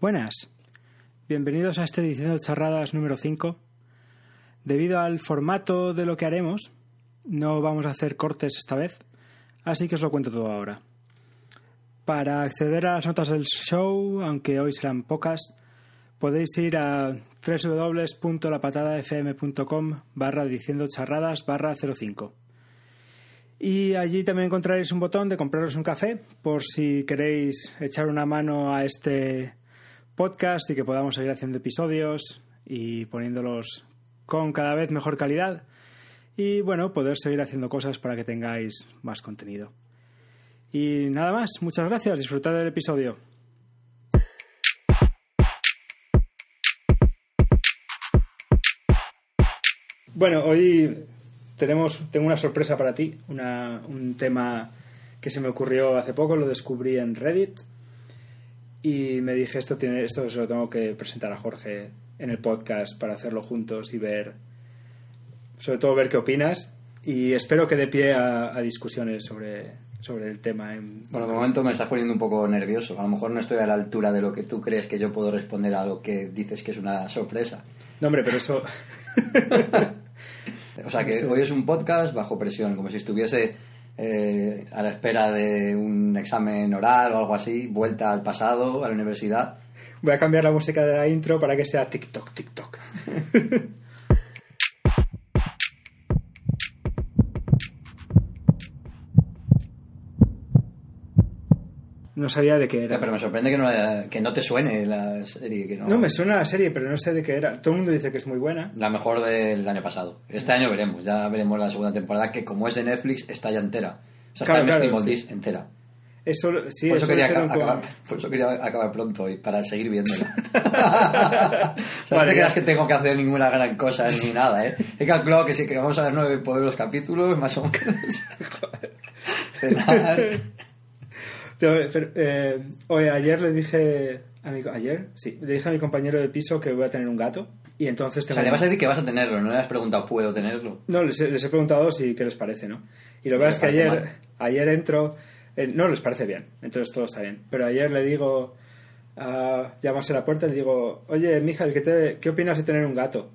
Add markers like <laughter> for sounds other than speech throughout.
Buenas, bienvenidos a esta edición de Charradas número 5. Debido al formato de lo que haremos, no vamos a hacer cortes esta vez, así que os lo cuento todo ahora. Para acceder a las notas del show, aunque hoy serán pocas, podéis ir a www.lapatadafm.com barra diciendo charradas barra 05. Y allí también encontraréis un botón de compraros un café por si queréis echar una mano a este podcast y que podamos seguir haciendo episodios y poniéndolos con cada vez mejor calidad. Y bueno, poder seguir haciendo cosas para que tengáis más contenido. Y nada más, muchas gracias, disfrutad del episodio. Bueno, hoy tenemos, tengo una sorpresa para ti, una, un tema que se me ocurrió hace poco, lo descubrí en Reddit y me dije esto tiene esto se lo tengo que presentar a Jorge en el podcast para hacerlo juntos y ver sobre todo ver qué opinas y espero que dé pie a, a discusiones sobre, sobre el tema. En... Bueno, de momento me estás poniendo un poco nervioso. A lo mejor no estoy a la altura de lo que tú crees que yo puedo responder a lo que dices que es una sorpresa. No, hombre, pero eso... <laughs> o sea, que <laughs> hoy es un podcast bajo presión, como si estuviese eh, a la espera de un examen oral o algo así, vuelta al pasado, a la universidad. Voy a cambiar la música de la intro para que sea TikTok, TikTok. <laughs> no sabía de qué era. Pero me sorprende que no, que no te suene la serie. Que no... no, me suena la serie, pero no sé de qué era. Todo el mundo dice que es muy buena. La mejor del año pasado. Este año veremos, ya veremos la segunda temporada, que como es de Netflix, está ya entera. O sea, Claro, está en claro, sí. entera. Eso, sí, Por eso, eso quería acabar, <laughs> por eso quería acabar pronto hoy, para seguir viéndola. <laughs> o sea, no Vale, te creas que tengo que hacer ninguna gran cosa ni nada, ¿eh? He calculado que sí, que vamos a ver nueve poder los capítulos, más o menos. <laughs> Cenar. Pero, eh, oye, ayer le dije a mi, ayer, sí, le dije a mi compañero de piso que voy a tener un gato y entonces O tengo sea, le vas a decir que vas a tenerlo, no le has preguntado, ¿puedo tenerlo? No, les, he- les he preguntado si qué les parece, ¿no? Y lo que es que ayer, ayer entro, eh, no les parece bien, entonces todo está bien. Pero ayer le digo, uh, llamamos a la puerta y le digo, oye, Mijael, ¿qué, te- ¿qué opinas de tener un gato?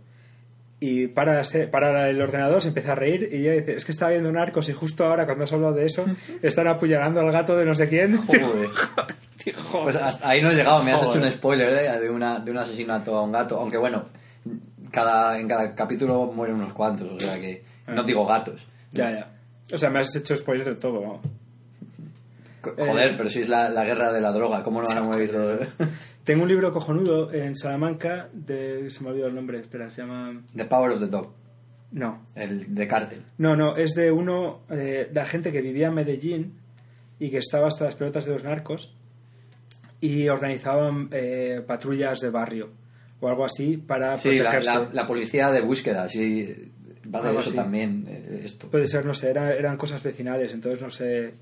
Y para, se- para el ordenador se empieza a reír y ella dice, es que estaba viendo un arcos y justo ahora cuando has hablado de eso están apuñalando al gato de no sé quién. Joder. <laughs> Pues hasta ahí no he llegado, me has Joder. hecho un spoiler ¿eh? de, una, de un asesinato a un gato, aunque bueno, cada, en cada capítulo mueren unos cuantos, o sea que no digo gatos. ya, ya. O sea, me has hecho spoiler de todo, vamos. Eh, Joder, pero si es la, la guerra de la droga, ¿cómo no van a morir todos? <laughs> Tengo un libro cojonudo en Salamanca de... se me ha olvidado el nombre, espera, se llama... The Power of the Dog, No, el de Cártel. No, no, es de uno, eh, de la gente que vivía en Medellín y que estaba hasta las pelotas de los narcos y organizaban eh, patrullas de barrio o algo así para Sí, la, protegerse. la- la policía de búsqueda, sí, va de eso así. también, eh, esto. Puede ser, no sé, era- eran cosas vecinales, entonces no sé.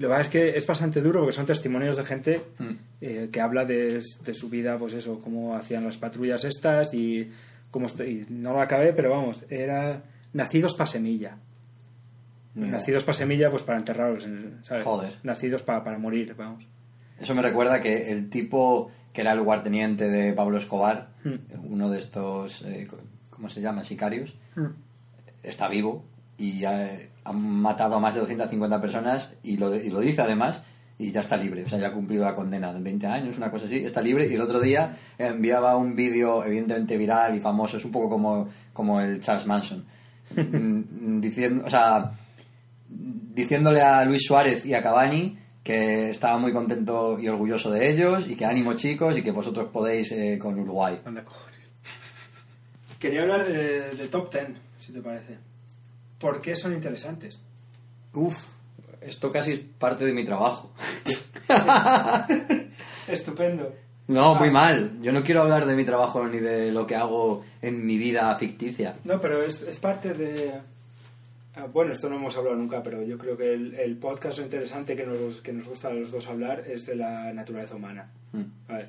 Lo que pasa es que es bastante duro porque son testimonios de gente Mm. eh, que habla de, de su vida, pues eso, cómo hacían las patrullas estas y cómo. y no lo acabé, pero vamos, era nacidos pa' semilla. Ya. Nacidos para semilla, pues para enterrarlos, en- ¿sabes? Joder. Nacidos pa- para morir, vamos. Eso me recuerda que el tipo que era el lugarteniente de Pablo Escobar, Mm. uno de estos, eh, ¿cómo se llama? Sicarios, está vivo y eh, ha matado a más de 250 personas y lo, y lo dice además y ya está libre, o sea, ya ha cumplido la condena de 20 años, una cosa así, está libre. Y el otro día enviaba un vídeo evidentemente viral y famoso, es un poco como, como el Charles Manson, mm, diciendo, o sea, diciéndole a Luis Suárez y a Cavani que estaba muy contento y orgulloso de ellos y que ánimo chicos y que vosotros podéis eh, con Uruguay. Quería hablar de, de Top Ten, si te parece. ¿Por qué son interesantes? Uf, esto casi es parte de mi trabajo. <laughs> Estupendo. No, Ah. muy mal. Yo no quiero hablar de mi trabajo ni de lo que hago en mi vida ficticia. No, pero es, es parte de... ah, Bueno, esto no hemos hablado nunca, pero yo creo que el, el podcast lo interesante que nos, que nos gusta a los dos hablar es de la naturaleza humana. Mm. Vale.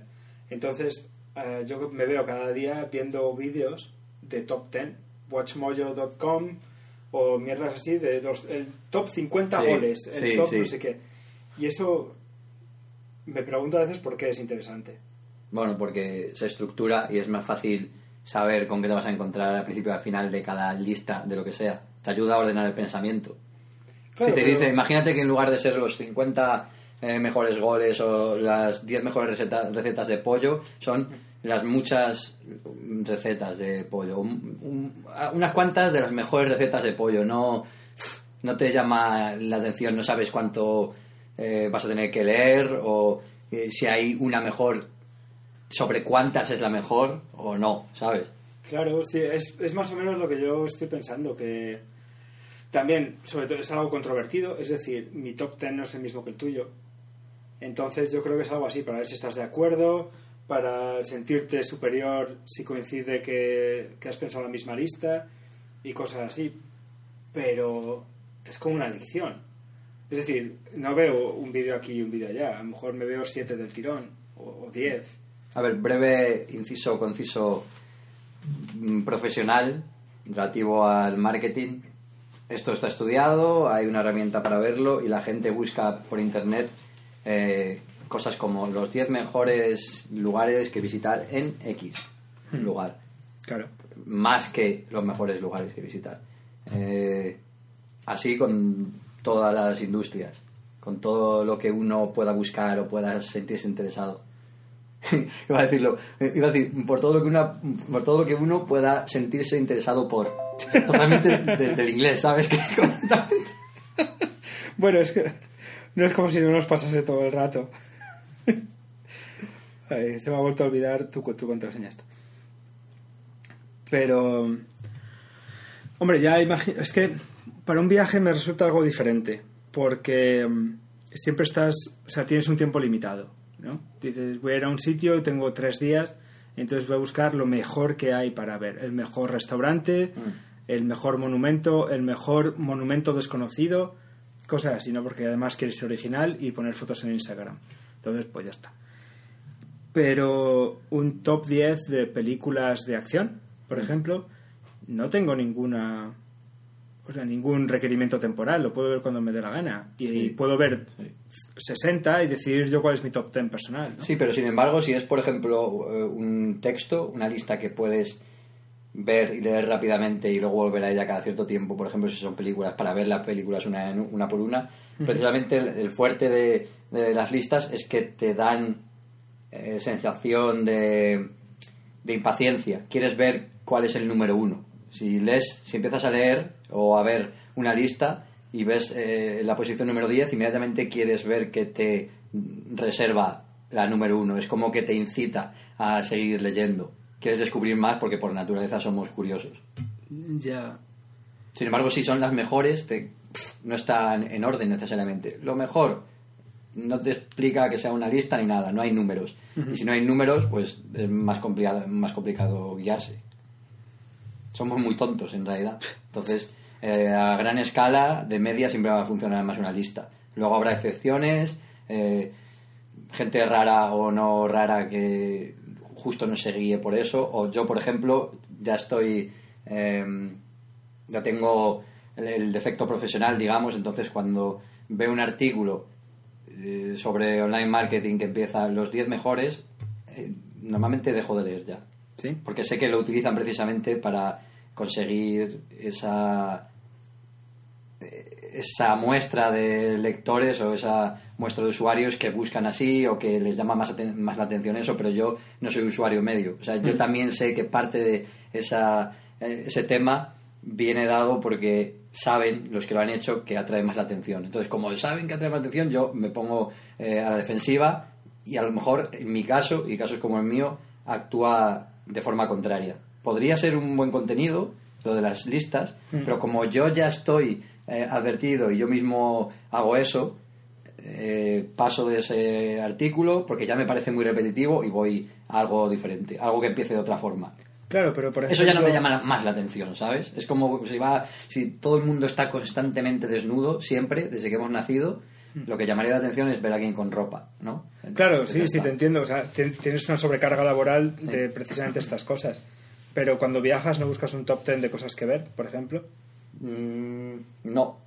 Entonces, eh, yo me veo cada día viendo vídeos de top 10, watchmojo.com o mierdas así, de los, el top 50 Sí, goles, el sí, top sí. no sé qué. Y eso me pregunto a veces por qué es interesante. Bueno, porque se estructura y es más fácil saber con qué te vas a encontrar al principio y al final de cada lista de lo que sea. Te ayuda a ordenar el pensamiento. Claro, si te pero- dice, imagínate que en lugar de ser los 50 eh, mejores goles o las 10 mejores receta- recetas de pollo, son las muchas recetas de pollo. Un- un- unas cuantas de las mejores recetas de pollo. No, no te llama la atención, no sabes cuánto eh, vas a tener que leer o eh, si hay una mejor sobre cuántas es la mejor o no, ¿sabes? Claro, sí, es, es más o menos lo que yo estoy pensando, que también, sobre todo, es algo controvertido, es decir, mi top 10 no es el mismo que el tuyo. Entonces yo creo que es algo así, para ver si estás de acuerdo, para sentirte superior si coincide que, que has pensado la misma lista y cosas así. Pero es como una adicción. Es decir, no veo un vídeo aquí y un vídeo allá, a lo mejor me veo siete del tirón o, diez. A ver, breve, inciso, conciso, mm, profesional relativo al marketing. Esto está estudiado, hay una herramienta para verlo y la gente busca por internet eh, cosas como los 10 mejores lugares que visitar en X lugar, Claro. más que los mejores lugares que visitar. Eh, así con todas las industrias, con todo lo que uno pueda buscar o pueda sentirse interesado. <laughs> iba a decirlo, iba a decir, por todo lo que una, por todo lo que uno pueda sentirse interesado por. <laughs> Totalmente de- del inglés, ¿sabes? <laughs> Que Bueno, es que no es como si no nos pasase todo el rato. Ay, se me ha vuelto a olvidar tu, tu contraseña esta. Pero, hombre, ya imagino, es que para un viaje me resulta algo diferente, porque mm, siempre estás, o sea, tienes un tiempo limitado, ¿no? Dices, voy a ir a un sitio y tengo tres días, entonces voy a buscar lo mejor que hay para ver, el mejor restaurante, el mejor monumento, el mejor monumento desconocido, cosas así, ¿no? Porque además quieres ser original y poner fotos en Instagram. Entonces, pues ya está. Pero un top 10 de películas de acción, por ejemplo, no tengo ninguna o sea, ningún requerimiento temporal, lo puedo ver cuando me dé la gana. Y Sí. puedo ver Sí. 60 y decidir yo cuál es mi top 10 personal. ¿no? Sí, pero sin embargo, si es, por ejemplo, eh, un texto, una lista que puedes ver y leer rápidamente y luego volver a ella cada cierto tiempo, por ejemplo, si son películas, para ver las películas una, una por una, precisamente el, el fuerte de, de las listas es que te dan eh, sensación de, de impaciencia. Quieres ver cuál es el número uno. Si lees, si empiezas a leer o a ver una lista y ves eh, la posición número 10, inmediatamente quieres ver que te reserva la número uno. Es como que te incita a seguir leyendo. Quieres descubrir más porque por naturaleza somos curiosos. Ya. Sin embargo, si son las mejores, te- pf, no están en orden necesariamente. Lo mejor no te explica que sea una lista ni nada, no hay números. Y si no hay números, pues es más complicado, más complicado guiarse. Somos muy tontos en realidad. Entonces, eh, a gran escala, de media, siempre va a funcionar más una lista. Luego habrá excepciones, eh, gente rara o no rara que justo no se guíe por eso. O yo, por ejemplo, ya estoy. eh, ya tengo el, el defecto profesional, digamos, entonces cuando veo un artículo eh, sobre online marketing que empieza los 10 mejores, eh, normalmente dejo de leer ya. ¿Sí? Porque sé que lo utilizan precisamente para conseguir esa esa muestra de lectores o esa muestra de usuarios que buscan así o que les llama más, más la atención eso, pero yo no soy usuario medio. O sea, yo también sé que parte de esa, eh, ese tema viene dado porque saben los que lo han hecho que atrae más la atención. Entonces, como saben que atrae más la atención, yo me pongo eh, a la defensiva y a lo mejor en mi caso, y casos como el mío, actúa de forma contraria. Podría ser un buen contenido, lo de las listas, pero como yo ya estoy eh, advertido y yo mismo hago eso, eh, paso de ese artículo porque ya me parece muy repetitivo y voy a algo diferente, algo que empiece de otra forma. Claro, pero por ejemplo... Eso ya no me llama más la atención, ¿sabes? Es como si va, si todo el mundo está constantemente desnudo, siempre, desde que hemos nacido, lo que llamaría la atención es ver a alguien con ropa, ¿no? Claro, sí, sí, te entiendo. O sea, tien- tienes una sobrecarga laboral de precisamente estas cosas. Pero cuando viajas no buscas un top 10 de cosas que ver, por ejemplo. Mm, no,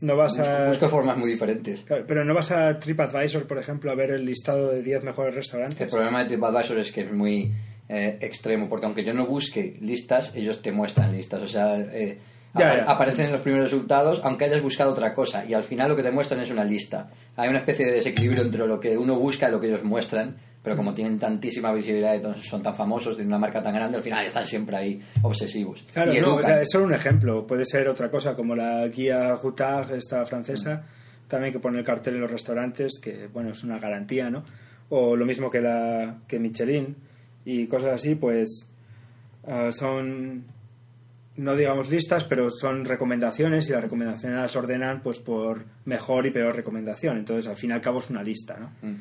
No vas busco, a... busco formas muy diferentes. Claro, Pero no vas a TripAdvisor, por ejemplo, a ver el listado de 10 mejores El restaurantes. problema de TripAdvisor es que es muy eh, extremo, porque aunque yo no busque listas, ellos te muestran listas. O sea, eh, Ya, apa- ya. aparecen en los primeros resultados, aunque hayas buscado otra cosa. Y al final lo que te muestran es una lista. Hay una especie de desequilibrio entre lo que uno busca y lo que ellos muestran. Pero Mm. como tienen tantísima visibilidad y todos son tan famosos, tienen una marca tan grande, al final están siempre ahí obsesivos. Claro, y no, o sea, es solo un ejemplo. Puede ser otra cosa, como la guía Jutag, esta francesa, también que pone el cartel en los restaurantes, que bueno, es una garantía, ¿no? O lo mismo que la que Michelin y cosas así, pues ah, son no digamos listas, pero son recomendaciones y las recomendaciones las ordenan pues por mejor y peor recomendación. Entonces, al fin y al cabo es una lista, ¿no? Mm.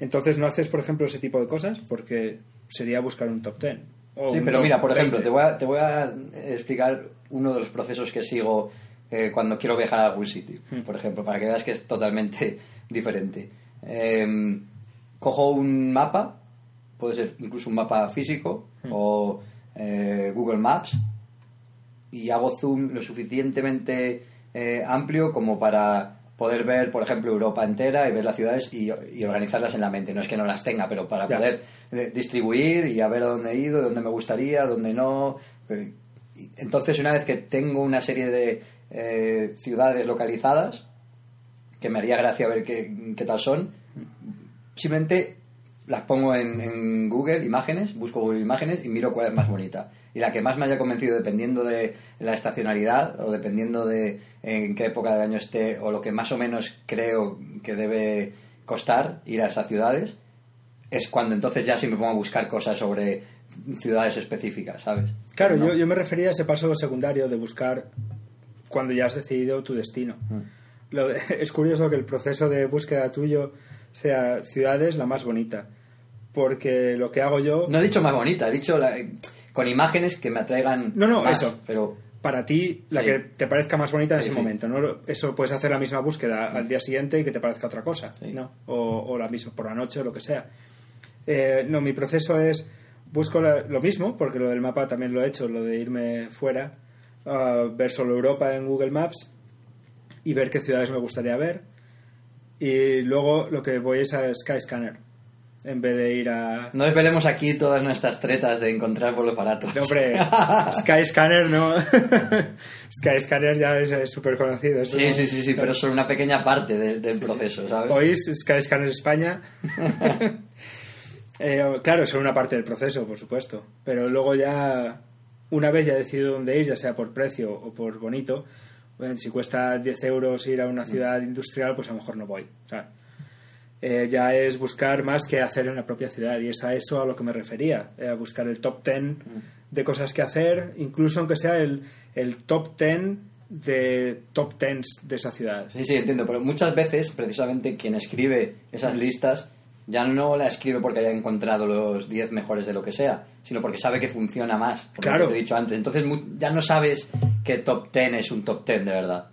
Entonces, no haces, por ejemplo, ese tipo de cosas porque sería buscar un top 10. o Sí, pero mira, por ejemplo, 20. te voy, a, te voy a explicar uno de los procesos que sigo eh, cuando quiero viajar a algún sitio, Hmm. por ejemplo, para que veas que es totalmente <laughs> diferente. Eh, cojo un mapa, puede ser incluso un mapa físico Hmm. o eh, Google Maps, y hago zoom lo suficientemente eh, amplio como para poder ver, por ejemplo, Europa entera y ver las ciudades y, y organizarlas en la mente. No es que no las tenga, pero para Ya. poder eh, distribuir y a ver a dónde he ido, dónde me gustaría, dónde no. Eh, Entonces, una vez que tengo una serie de eh, ciudades localizadas, que me haría gracia ver qué, qué tal son, simplemente las pongo en, en Google Imágenes, busco Google Imágenes y miro cuál es más bonita. Y la que más me haya convencido, dependiendo de la estacionalidad o dependiendo de en qué época del año esté o lo que más o menos creo que debe costar ir a esas ciudades, es cuando entonces ya sí me pongo a buscar cosas sobre ciudades específicas, ¿sabes? Claro, ¿No? yo, yo me refería a ese paso secundario de buscar cuando ya has decidido tu destino. Mm. Lo de- <laughs> es curioso que el proceso de búsqueda tuyo sea ciudades la más bonita. Porque lo que hago yo, No he dicho más bonita, he dicho la- con imágenes que me atraigan No, no, más, eso. pero para ti, la Sí. que te parezca más bonita en Sí, ese sí. momento. ¿no? Eso puedes hacer la misma búsqueda al día siguiente y que te parezca otra cosa. ¿no? O, o la misma por la noche o lo que sea. Eh, no, mi proceso es busco la- lo mismo, porque lo del mapa también lo he hecho, lo de irme fuera, a ver solo Europa en Google Maps y ver qué ciudades me gustaría ver. Y luego lo que voy es a Skyscanner, en vez de ir a... no desvelemos aquí todas nuestras tretas de encontrar vuelos baratos. No, hombre, <laughs> Skyscanner no. <laughs> Skyscanner ya es súper conocido. Sí, no- sí, sí, sí, pero es solo una pequeña parte de- del proceso, ¿sabes? ¿Oís Skyscanner España? <laughs> Eh, claro, es una parte del proceso, por supuesto. Pero luego ya, una vez ya decidido dónde ir, ya sea por precio o por bonito, bueno, si cuesta 10 euros ir a una ciudad industrial, pues a lo mejor no voy. Eh, ya es buscar más que hacer en la propia ciudad. Y es a eso a lo que me refería, eh, a buscar el top 10 de cosas que hacer, incluso aunque sea el, el top 10 de top 10 de esa ciudad. Sí, sí, entiendo, pero muchas veces, precisamente, quien escribe esas listas ya no la escribe porque haya encontrado los 10 mejores de lo que sea, sino porque sabe que funciona más, por Claro. lo que te he dicho antes. Entonces ya no sabes que top 10 es un top 10 de verdad.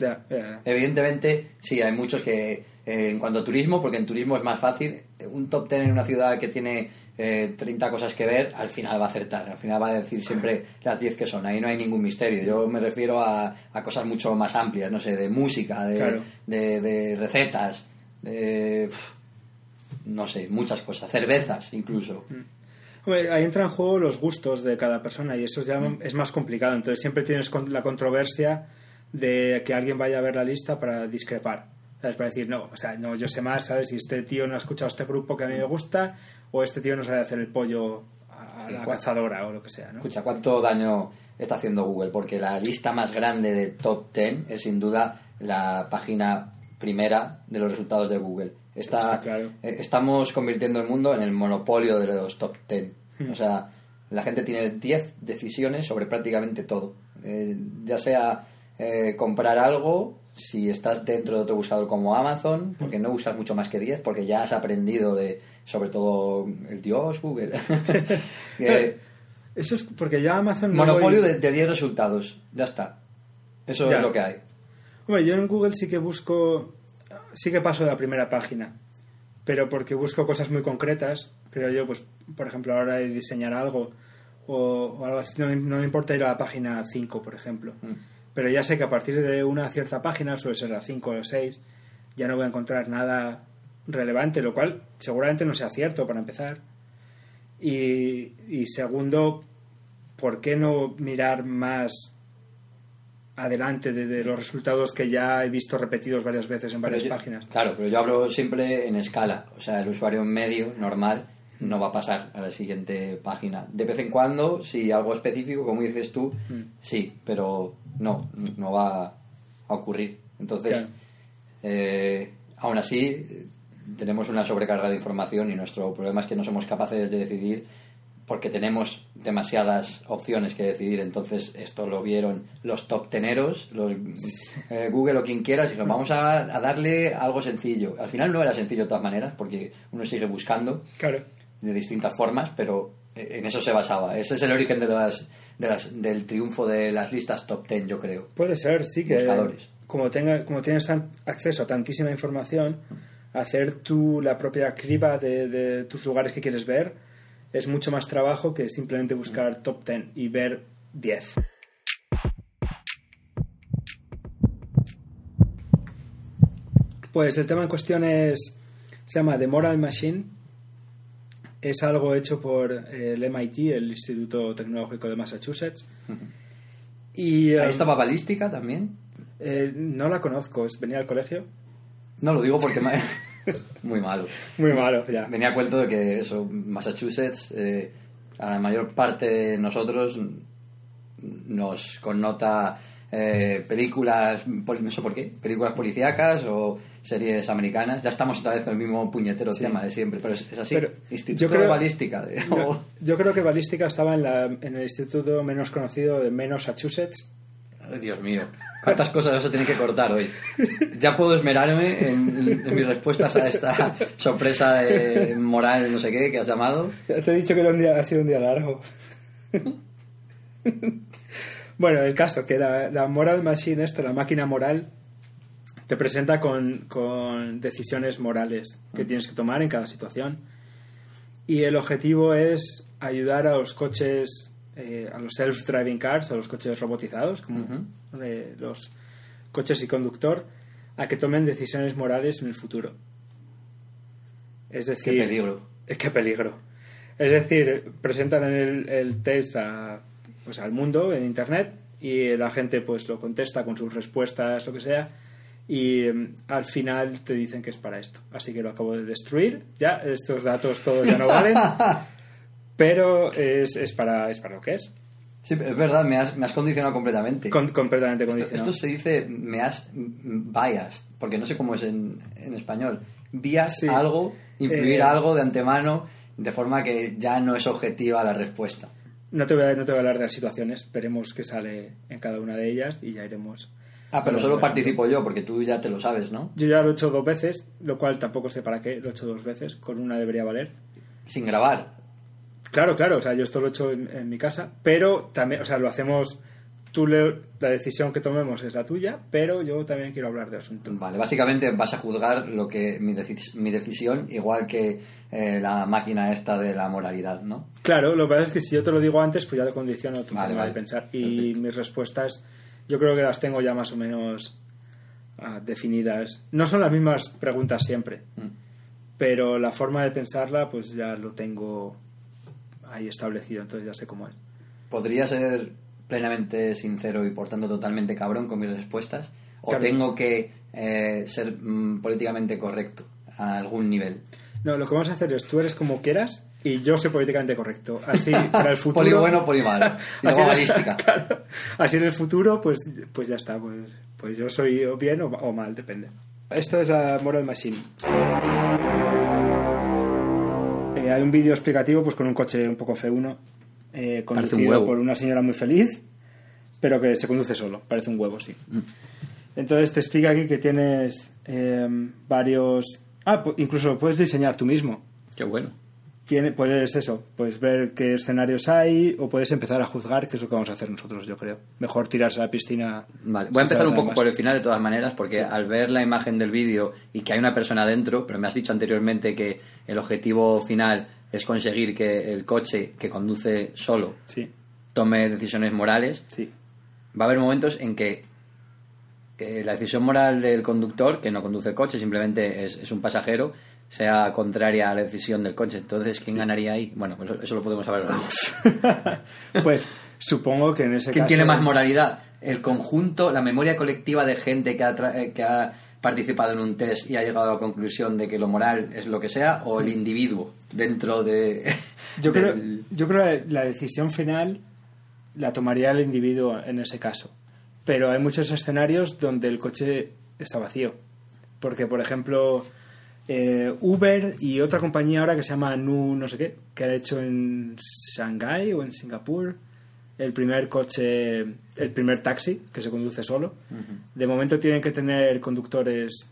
Evidentemente, sí, hay muchos que, eh, en cuanto a turismo, porque en turismo es más fácil, un top 10 en una ciudad que tiene eh, 30 cosas que ver, al final va a acertar, al final va a decir siempre las 10 que son, ahí no hay ningún misterio. Yo me refiero a, a cosas mucho más amplias, no sé, de música, de, Claro. de, de recetas, de... no sé, muchas cosas, cervezas incluso. Hombre, ahí entran en juego los gustos de cada persona y eso ya es más complicado. Entonces siempre tienes la controversia de que alguien vaya a ver la lista para discrepar. ¿Sabes? Para decir, no, o sea, no, yo sé más, ¿sabes? Si este tío no ha escuchado este grupo que a mí me gusta o este tío no sabe hacer el pollo a Sí, la cazadora o lo que sea, ¿no? Escucha, ¿cuánto daño está haciendo Google? Porque la lista más grande de top 10 es sin duda la página primera de los resultados de Google. Está, Está claro. eh, Estamos convirtiendo el mundo en el monopolio de los top 10. Hmm. O sea, la gente tiene 10 decisiones sobre prácticamente todo. Eh, ya sea eh, comprar algo, si estás dentro de otro buscador como Amazon, porque no buscas mucho más que 10, porque ya has aprendido de, sobre todo, el dios Google. <laughs> <laughs> Eh, Eso es porque ya Amazon... no Monopolio voy- de, de 10 resultados. Ya está. Eso Ya. es lo que hay. Hombre, yo en Google sí que busco, sí que paso de la primera página, pero porque busco cosas muy concretas, creo yo, pues, por ejemplo, ahora de diseñar algo o, o algo así, no, no me importa ir a la página 5, por ejemplo. Mm. pero ya sé que a partir de una cierta página, suele ser la 5 o la 6, ya no voy a encontrar nada relevante, lo cual seguramente no sea cierto para empezar. Y, y segundo, ¿por qué no mirar más adelante de, de los resultados que ya he visto repetidos varias veces en varias yo- páginas? Claro, pero yo hablo siempre en escala. O sea, el usuario medio, normal, no va a pasar a la siguiente página. De vez en cuando, si algo específico, como dices tú, Mm. sí, pero no, no va a ocurrir. Entonces, Claro. eh, aún así, tenemos una sobrecarga de información y nuestro problema es que no somos capaces de decidir porque tenemos demasiadas opciones que decidir. Entonces, esto lo vieron los top teneros, los, eh, Google o quien quiera, y dijeron, vamos a, a darle algo sencillo. Al final no era sencillo de todas maneras, porque uno sigue buscando Claro. de distintas formas, pero eh, en eso se basaba. Ese es el origen de las, de las, del triunfo de las listas top ten, yo creo. Puede ser, sí, que Buscadores. como, tenga, como tienes tan, acceso a tantísima información, hacer tú la propia criba de, de tus lugares que quieres ver es mucho más trabajo que simplemente buscar top 10 y ver 10. Pues el tema en cuestión es, se llama The Moral Machine. Es algo hecho por el MIT, el Instituto Tecnológico de Massachusetts. Y, Ahí eh, estaba Balística también. eh, no la conozco, venía al colegio. No lo digo porque me- <laughs> muy malo. Muy malo, ya. Venía a cuento de que eso, Massachusetts, eh, a la mayor parte de nosotros nos connota eh, películas, no sé por qué, películas policíacas o series americanas. Ya estamos otra vez en el mismo puñetero Sí. tema de siempre, pero es, es así. Pero Instituto yo creo- de Balística. de- Yo, yo creo que balística estaba en, la, en el instituto menos conocido de Massachusetts. Ay, Dios mío, cuántas cosas vas a tener que cortar hoy. Ya puedo esmerarme en, en mis respuestas a esta sorpresa de moral, no sé qué, que has llamado. Ya te he dicho que era un día, ha sido un día largo. bueno, el caso, que la, la Moral Machine, esta, la máquina moral, te presenta con, con decisiones morales que tienes que tomar en cada situación. Y el objetivo es ayudar a los coches, eh, a los self-driving cars, a los coches robotizados, como eh, los coches y conductor, a que tomen decisiones morales en el futuro. Es Qué decir, peligro. eh, <laughs> Qué peligro. Es decir, presentan el, el test a, pues, al mundo en Internet y la gente pues lo contesta con sus respuestas, lo que sea, y em, al final te dicen que es para esto. Así que lo acabo de destruir. Ya, estos datos todos ya no valen, <laughs> pero es, es, para, es para lo que es. Sí, es verdad, me has, me has condicionado completamente. Con- completamente esto, condicionado. esto se dice me has biased, porque no sé cómo es en, en español. Bias Sí. algo, influir Eh, algo de antemano, de forma que ya no es objetiva la respuesta. No te, voy a, no te voy a hablar de las situaciones, veremos qué sale en cada una de ellas y ya iremos. Ah, pero solo participo yo, porque tú ya te lo sabes, ¿no? Yo ya lo he hecho dos veces, lo cual tampoco sé para qué, lo he hecho dos veces, con una debería valer. Sin grabar. Claro, claro, o sea, yo esto lo he hecho en, en mi casa, pero también, o sea, lo hacemos, tú le- la decisión que tomemos es la tuya, pero yo también quiero hablar del asunto. Vale, básicamente vas a juzgar lo que mi, decis- mi decisión, igual que eh, la máquina esta de la moralidad, ¿no? Claro, lo que pasa es que si yo te lo digo antes, pues ya te condiciono tu Vale, forma vale. de pensar. Y Perfecto. mis respuestas, yo creo que las tengo ya más o menos ah, definidas. No son las mismas preguntas siempre, Mm. pero la forma de pensarla, pues ya lo tengo ahí establecido, entonces ya sé cómo es. ¿Podría ser plenamente sincero y por tanto totalmente cabrón con mis respuestas? ¿O Claro. tengo que eh, ser mm, políticamente correcto a algún nivel? No, lo que vamos a hacer es tú eres como quieras y yo soy políticamente correcto. Así <laughs> para el futuro. Poli bueno, poli malo. <laughs> Y Así- balística. <laughs> claro. Así en el futuro, pues, pues ya está. Pues, pues yo soy o bien o, o mal, depende. Esto es la Moral Machine. Eh, hay un vídeo explicativo pues con un coche un poco F1 eh, un conducido por una señora muy feliz, pero que se conduce solo. Parece un huevo, sí. Mm. Entonces te explica aquí que tienes eh, varios... Ah, incluso lo puedes diseñar tú mismo. Qué bueno. Tiene, puedes eso, puedes ver qué escenarios hay o puedes empezar a juzgar, que es lo que vamos a hacer nosotros, yo creo. Mejor tirarse a la piscina. Vale, voy a empezar un poco más. por el final de todas maneras, porque al ver la imagen del vídeo y que hay una persona dentro, pero me has dicho anteriormente que el objetivo final es conseguir que el coche que conduce solo Sí, tome decisiones morales. sí. va a haber momentos en que eh, la decisión moral del conductor, que no conduce el coche, simplemente es, es un pasajero, sea contraria a la decisión del coche. Entonces, ¿quién ganaría ahí? Bueno, pues eso lo podemos saber. <laughs> pues supongo que en ese ¿Quién caso... tiene más moralidad? ¿El conjunto, la memoria colectiva de gente que ha, tra- eh, que ha participado en un test y ha llegado a la conclusión de que lo moral es lo que sea? ¿O el individuo dentro de... <laughs> Yo creo, del- yo creo que la decisión final la tomaría el individuo en ese caso. Pero hay muchos escenarios donde el coche está vacío. Porque, por ejemplo, eh, Uber y otra compañía ahora que se llama Nu no sé qué, que ha hecho en Shanghái o en Singapur el primer coche, el primer taxi que se conduce solo. De momento tienen que tener conductores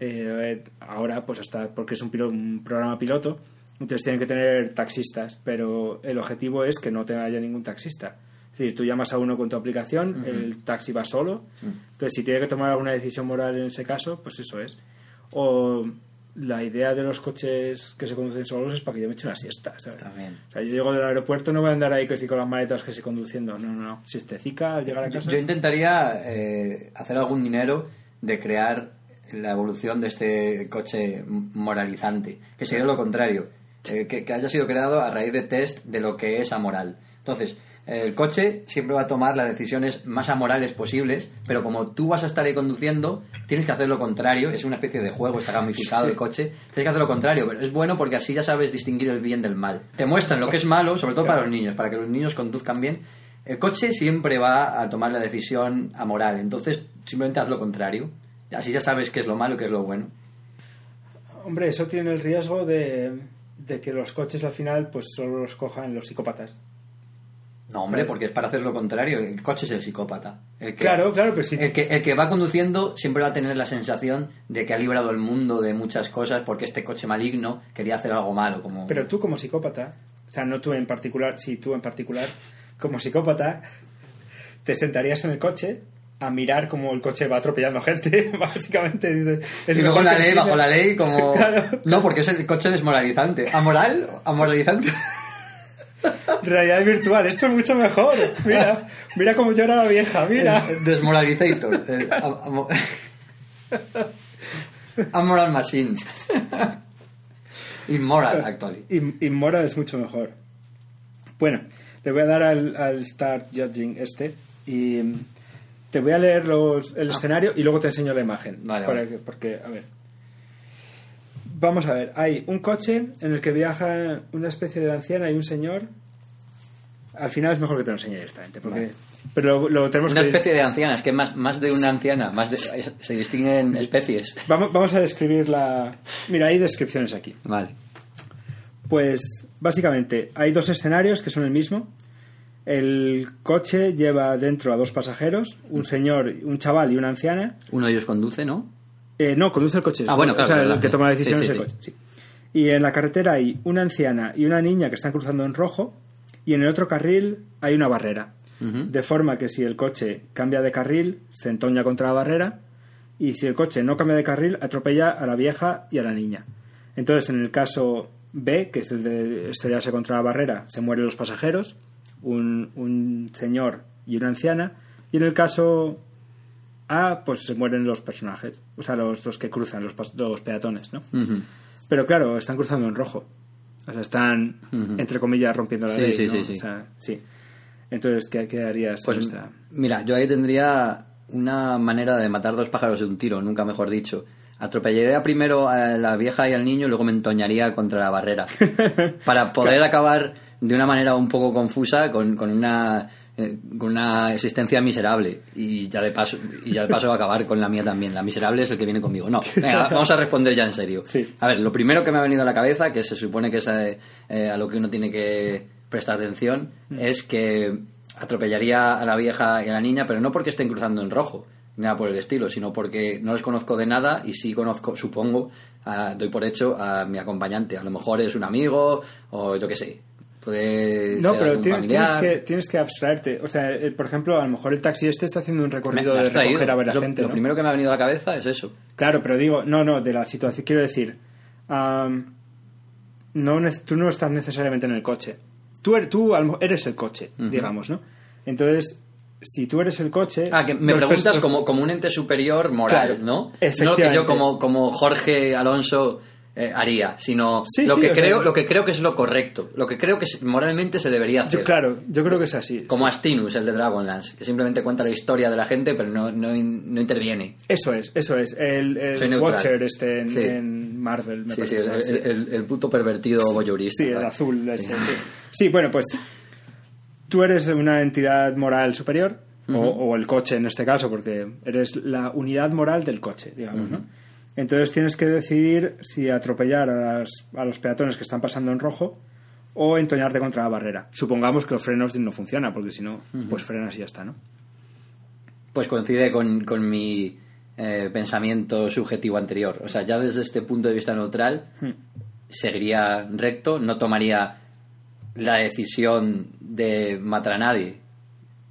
eh, ahora, pues hasta porque es un, pilo- un programa piloto, entonces tienen que tener taxistas, pero el objetivo es que no te haya ningún taxista. Es decir, tú llamas a uno con tu aplicación, el taxi va solo, entonces si tiene que tomar alguna decisión moral en ese caso, pues eso es. O la idea de los coches que se conducen solos es para que yo me eche una siesta, ¿sabes? También. O sea, yo llego del aeropuerto, no voy a andar ahí que si con las maletas que si conduciendo, no, no, no. Si esté cica al llegar a casa... yo intentaría eh, hacer algún dinero de crear la evolución de este coche moralizante, que sería lo contrario, eh, que, que haya sido creado a raíz de test de lo que es amoral. Entonces, el coche siempre va a tomar las decisiones más amorales posibles, pero como tú vas a estar ahí conduciendo, tienes que hacer lo contrario, es una especie de juego, está gamificado el coche, tienes que hacer lo contrario, pero es bueno porque así ya sabes distinguir el bien del mal. Te muestran lo que es malo, sobre todo para los niños, para que los niños conduzcan bien. El coche siempre va a tomar la decisión amoral, entonces simplemente haz lo contrario. Así ya sabes qué es lo malo y qué es lo bueno. Hombre, eso tiene el riesgo de, de que los coches al final pues solo los cojan los psicópatas. No, hombre, porque es para hacer lo contrario. El coche es el psicópata. El que, Claro, claro, pero si... El que, el que va conduciendo siempre va a tener la sensación de que ha librado el mundo de muchas cosas porque este coche maligno quería hacer algo malo. Como... Pero tú como psicópata, o sea, no tú en particular, sí, tú en particular, como psicópata, te sentarías en el coche a mirar cómo el coche va atropellando gente, <laughs> básicamente. es y luego la ley, bajo la ley, como... <laughs> Claro. No, porque es el coche desmoralizante. ¿Amoral? ¿Amoralizante? <laughs> Realidad virtual, esto es mucho mejor. Mira, mira cómo llora la vieja, mira. Desmoralizator. Amoral Machine. Immoral, actually. In- Inmoral es mucho mejor. Bueno, le voy a dar al, al Start Judging este y mm, te voy a leer los, el escenario y luego te enseño la imagen. Vale, Para vale. que- porque, a ver. Vamos a ver, hay un coche en el que viaja una especie de anciana y un señor. Al final es mejor que te lo enseñe directamente, porque... Vale. Pero lo, lo tenemos Una que... especie de anciana, es que más, más de una anciana, más de- se distinguen especies. Vamos, vamos a describir la... Mira, hay descripciones aquí. Vale. Pues básicamente hay dos escenarios que son el mismo. El coche lleva dentro a dos pasajeros, un señor, un chaval y una anciana. Uno de ellos conduce, ¿no? Eh, no, conduce el coche. Ah, bueno, claro, O sea, el que toma la decisión Sí, es el sí. coche. sí. Y en la carretera hay una anciana y una niña que están cruzando en rojo. Y en el otro carril hay una barrera. De forma que si el coche cambia de carril, se entoña contra la barrera. Y si el coche no cambia de carril, atropella a la vieja y a la niña. Entonces, en el caso B, que es el de estrellarse contra la barrera, se mueren los pasajeros, un, un señor y una anciana. Y en el caso A, pues se mueren los personajes, o sea, los, los que cruzan, los, los peatones, ¿no? Pero claro, están cruzando en rojo. O sea, están, entre comillas, rompiendo la Sí, ley. sí, ¿no? sí, sí. O sea, sí. Entonces, ¿qué, qué harías? Pues esta- mira, yo ahí tendría una manera de matar dos pájaros de un tiro, nunca mejor dicho. Atropellaría primero a la vieja y al niño y luego me entoñaría contra la barrera. <laughs> Para poder acabar de una manera un poco confusa con, con una con una existencia miserable. Y ya de paso y ya de paso acabar con la mía también. La miserable es el que viene conmigo. No venga, <laughs> vamos a responder ya en serio. Sí. a ver lo primero que me ha venido a la cabeza que se supone que es eh, eh, a lo que uno tiene que prestar atención es que atropellaría a la vieja y a la niña pero no porque estén cruzando en rojo nada por el estilo sino porque no les conozco de nada y sí conozco supongo a- doy por hecho a mi acompañante. A lo mejor es un amigo o yo qué sé puede No, ser pero tienes, que, tienes que abstraerte. O sea, eh, por ejemplo, a lo mejor el taxi este está haciendo un recorrido me de recoger a ver a lo, gente. lo ¿no? primero que me ha venido a la cabeza es eso. Claro, pero digo, no, no, de la situación. Quiero decir, no, tú no estás necesariamente en el coche. Tú, eres, tú eres el coche, digamos, ¿no? Entonces, si tú eres el coche... Ah, que me preguntas como, como un ente superior moral, Claro, ¿no? No que yo como, como Jorge Alonso eh, haría, sino Sí, lo, sí, que sea- creo, lo que creo que es lo correcto, lo que creo que moralmente se debería hacer. Yo, claro, yo creo que es así. Como Astinus, el de Dragonlance, que simplemente cuenta la historia de la gente, pero no, no, no interviene. Eso es, eso es. El. Watcher este en, Marvel, me Sí, sí, parece. el, el- el- puto pervertido voyeurista. Sí, el azul. ese, sí. Bueno, pues tú eres una entidad moral superior, o, o el coche en este caso, porque eres la unidad moral del coche, digamos, ¿no? Entonces tienes que decidir si atropellar a, las- a los peatones que están pasando en rojo o entoñarte contra la barrera. Supongamos que los frenos no funcionan, porque si no, pues frenas y ya está, ¿no? Pues coincide con, con mi eh, pensamiento subjetivo anterior. O sea, ya desde este punto de vista neutral, seguiría recto, no tomaría la decisión de matar a nadie,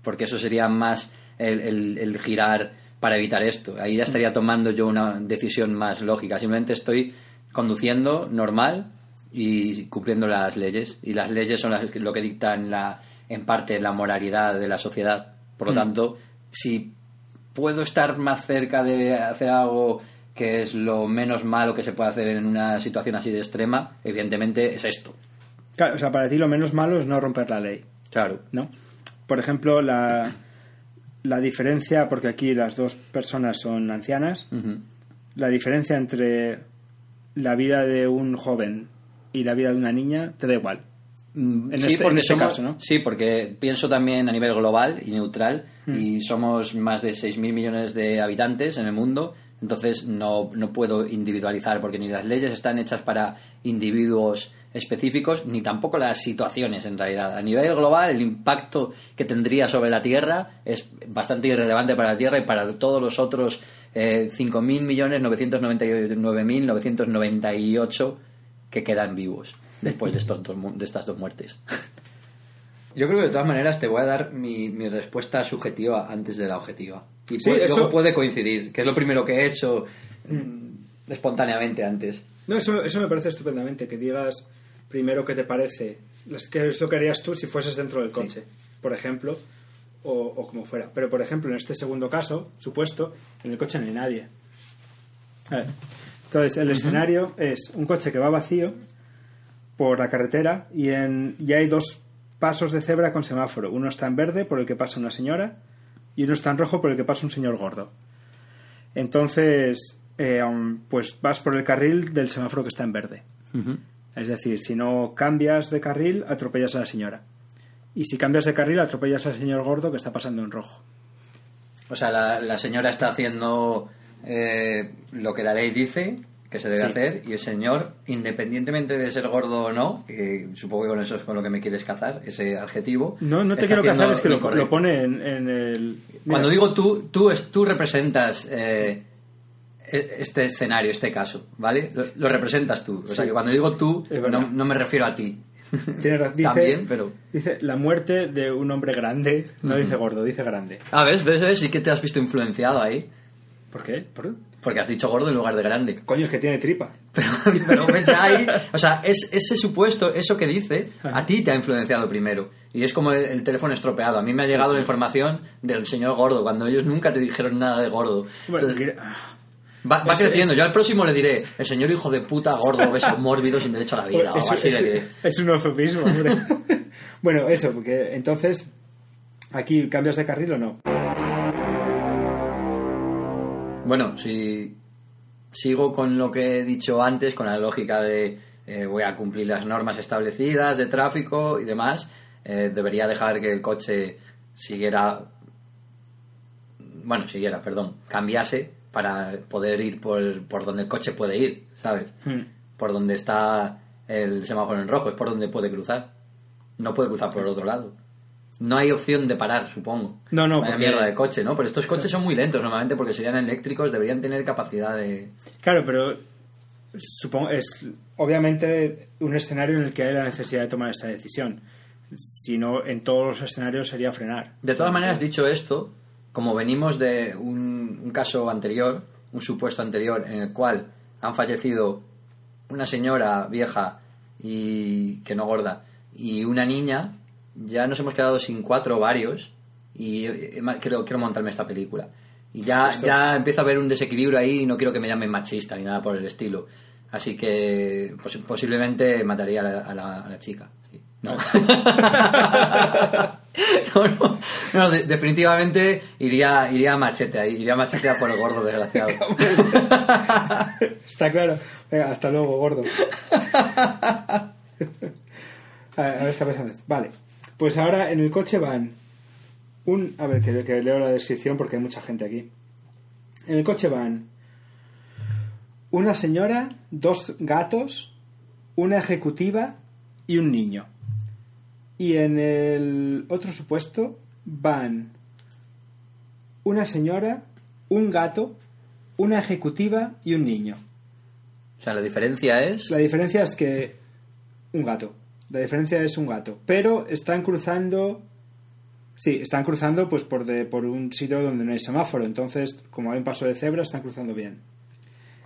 porque eso sería más el, el- el girar para evitar esto. Ahí ya estaría tomando yo una decisión más lógica. Simplemente estoy conduciendo normal y cumpliendo las leyes. Y las leyes son las que, lo que dictan la, en parte la moralidad de la sociedad. Por lo tanto, si puedo estar más cerca de hacer algo que es lo menos malo que se puede hacer en una situación así de extrema, evidentemente es esto. Claro, o sea, para ti lo menos malo es no romper la ley. Claro. ¿no? Por ejemplo, la, la diferencia, porque aquí las dos personas son ancianas, la diferencia entre la vida de un joven y la vida de una niña te da igual. Mm, En sí, este- porque en este somos- caso, ¿no? Sí, porque pienso también a nivel global y neutral Hmm. y somos más de 6.000 millones de habitantes en el mundo, entonces no, no puedo individualizar porque ni las leyes están hechas para individuos específicos ni tampoco las situaciones en realidad. A nivel global el impacto que tendría sobre la Tierra es bastante irrelevante para la Tierra y para todos los otros eh, 5.999.998 que quedan vivos después de, estos dos mu- de estas dos muertes. <laughs> Yo creo que de todas maneras te voy a dar mi, mi respuesta subjetiva antes de la objetiva. Y Sí, puede- eso- luego puede coincidir, que es lo primero que he hecho mm, espontáneamente antes. No, eso, eso me parece estupendamente, que digas primero qué te parece, las- qué es lo que harías tú si fueses dentro del coche, por ejemplo, o, o como fuera. Pero, por ejemplo, en este segundo caso, supuesto, en el coche no hay nadie. A ver. Entonces, el escenario es un coche que va vacío por la carretera y, en, y hay dos pasos de cebra con semáforo. Uno está en verde por el que pasa una señora y uno está en rojo por el que pasa un señor gordo. Entonces, eh, um, pues vas por el carril del semáforo que está en verde. Es decir, si no cambias de carril, atropellas a la señora. Y si cambias de carril, atropellas al señor gordo que está pasando en rojo. O sea, la, la señora está haciendo eh, lo que la ley dice que se debe Sí. hacer y el señor, independientemente de ser gordo o no, que supongo que con eso es con lo que me quieres cazar, ese adjetivo. No, no te quiero cazar, es que lo, pone en, en el... Cuando digo tú, tú, es, tú representas eh, este escenario, este caso, ¿vale? Lo, lo representas tú. O sea, Sí. que cuando digo tú, no, no me refiero a ti. tiene razón, <laughs> dice, También, pero... Dice la muerte de un hombre grande. No dice gordo, dice grande. Ah, ¿ves? ¿Ves? ¿Ves? Sí que te has visto influenciado ahí. ¿Por qué? ¿Por? Porque has dicho gordo en lugar de grande. Coño, es que tiene tripa. Pero, <laughs> pero ves ya ahí, o sea, es, ese supuesto, eso que dice, a ti te ha influenciado primero. Y es como el, el teléfono estropeado. A mí me ha llegado la información del señor gordo, cuando ellos nunca te dijeron nada de gordo. Bueno, Entonces, que- va, creciendo. Yo al próximo le diré, el señor hijo de puta gordo, beso <laughs> mórbido, sin derecho a la vida. O así es- le diré. es un eufemismo, hombre. <laughs> bueno, eso, porque entonces, aquí cambias de carril o no. Bueno, si sigo con lo que he dicho antes, con la lógica de eh, voy a cumplir las normas establecidas de tráfico y demás, eh, debería dejar que el coche siguiera, bueno, siguiera, perdón, cambiase para poder ir por, por donde el coche puede ir, ¿sabes? Hmm. Por donde está el semáforo en rojo, es por donde puede cruzar. No puede cruzar por el otro lado. No hay opción de parar, supongo. No, no, Vaya porque- mierda de coche, ¿no? Pero estos coches son muy lentos normalmente porque serían eléctricos, deberían tener capacidad de... Claro, pero supongo es obviamente un escenario en el que hay la necesidad de tomar esta decisión. Si no, en todos los escenarios sería frenar. De todas maneras, dicho esto, como venimos de un, un caso anterior, un supuesto anterior, en el cual han fallecido una señora vieja y que no gorda y una niña, ya nos hemos quedado sin cuatro ovarios y eh, ma- quiero, quiero montarme esta película. Y ya, ya empiezo a ver un desequilibrio ahí y no quiero que me llamen machista ni nada por el estilo. Así que pos- posiblemente mataría a la, a la- a la chica. sí. No. <laughs> <laughs> <laughs> no, no, no, de- definitivamente iría, iría a machete iría a machete a por el gordo desgraciado. <laughs> Está claro. Venga, hasta luego, gordo. a ver, a ver. Vale. Pues ahora en el coche van un... A ver, que, que leo la descripción porque hay mucha gente aquí. En el coche van una señora, dos gatos, una ejecutiva y un niño. Y en el otro supuesto van una señora, un gato, una ejecutiva y un niño. O sea, la diferencia es... La diferencia es que un gato. La diferencia es un gato. Pero están cruzando. Sí, están cruzando pues por, de, por un sitio donde no hay semáforo. Entonces, como hay un paso de cebra, están cruzando bien.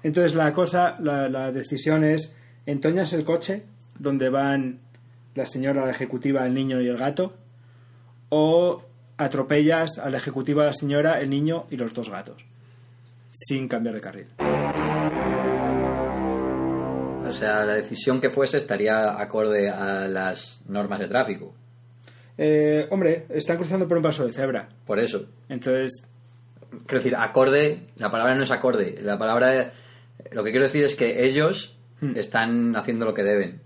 Entonces la cosa, la, la decisión es entoñas el coche donde van la señora, la ejecutiva, el niño y el gato, o atropellas a la ejecutiva, la señora, el niño y los dos gatos, sin cambiar de carril. O sea, la decisión que fuese estaría acorde a las normas de tráfico. Eh, hombre, están cruzando por un paso de cebra. Por eso. Entonces, Quiero decir, acorde, la palabra no es acorde. La palabra, lo que quiero decir es que ellos Hmm. están haciendo lo que deben.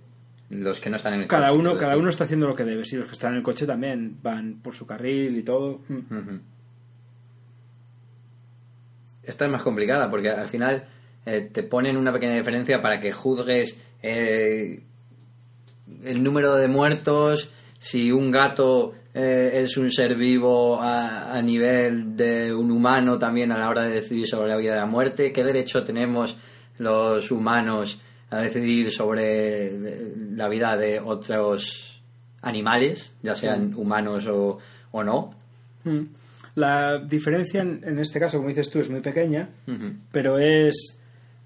Los que no están en el cada coche, uno, cada uno está haciendo lo que debe. Si los que están en el coche también van por su carril y todo. Mm. Esta es más complicada porque al final eh, te ponen una pequeña diferencia para que juzgues eh, el número de muertos, si un gato eh, es un ser vivo a, a nivel de un humano también a la hora de decidir sobre la vida y la muerte, qué derecho tenemos los humanos a decidir sobre eh, la vida de otros animales, ya sean humanos o, o no. Mm. La diferencia en, en este caso, como dices tú, es muy pequeña, pero es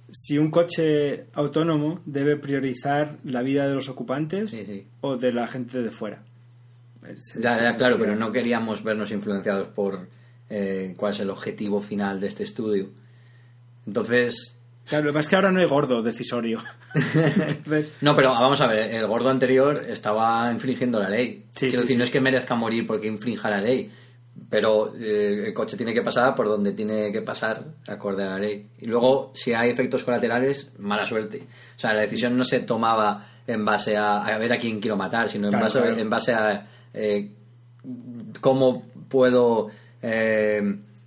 si un coche autónomo debe priorizar la vida de los ocupantes Sí, sí. o de la gente de fuera. Ya, ya, claro, pero no queríamos vernos influenciados por eh, cuál es el objetivo final de este estudio. Entonces, Claro, lo que pasa es que ahora no hay gordo decisorio. <laughs> No, pero vamos a ver, el gordo anterior estaba infringiendo la ley. Sí, Quiero sí, decir, sí. no es que merezca morir porque infrinja la ley, pero eh, el coche tiene que pasar por donde tiene que pasar acorde a la ley. Y luego, si hay efectos colaterales, mala suerte. O sea, la decisión no se tomaba en base a, a ver a quién quiero matar, sino en, Claro, base, claro. en base a eh, cómo puedo eh,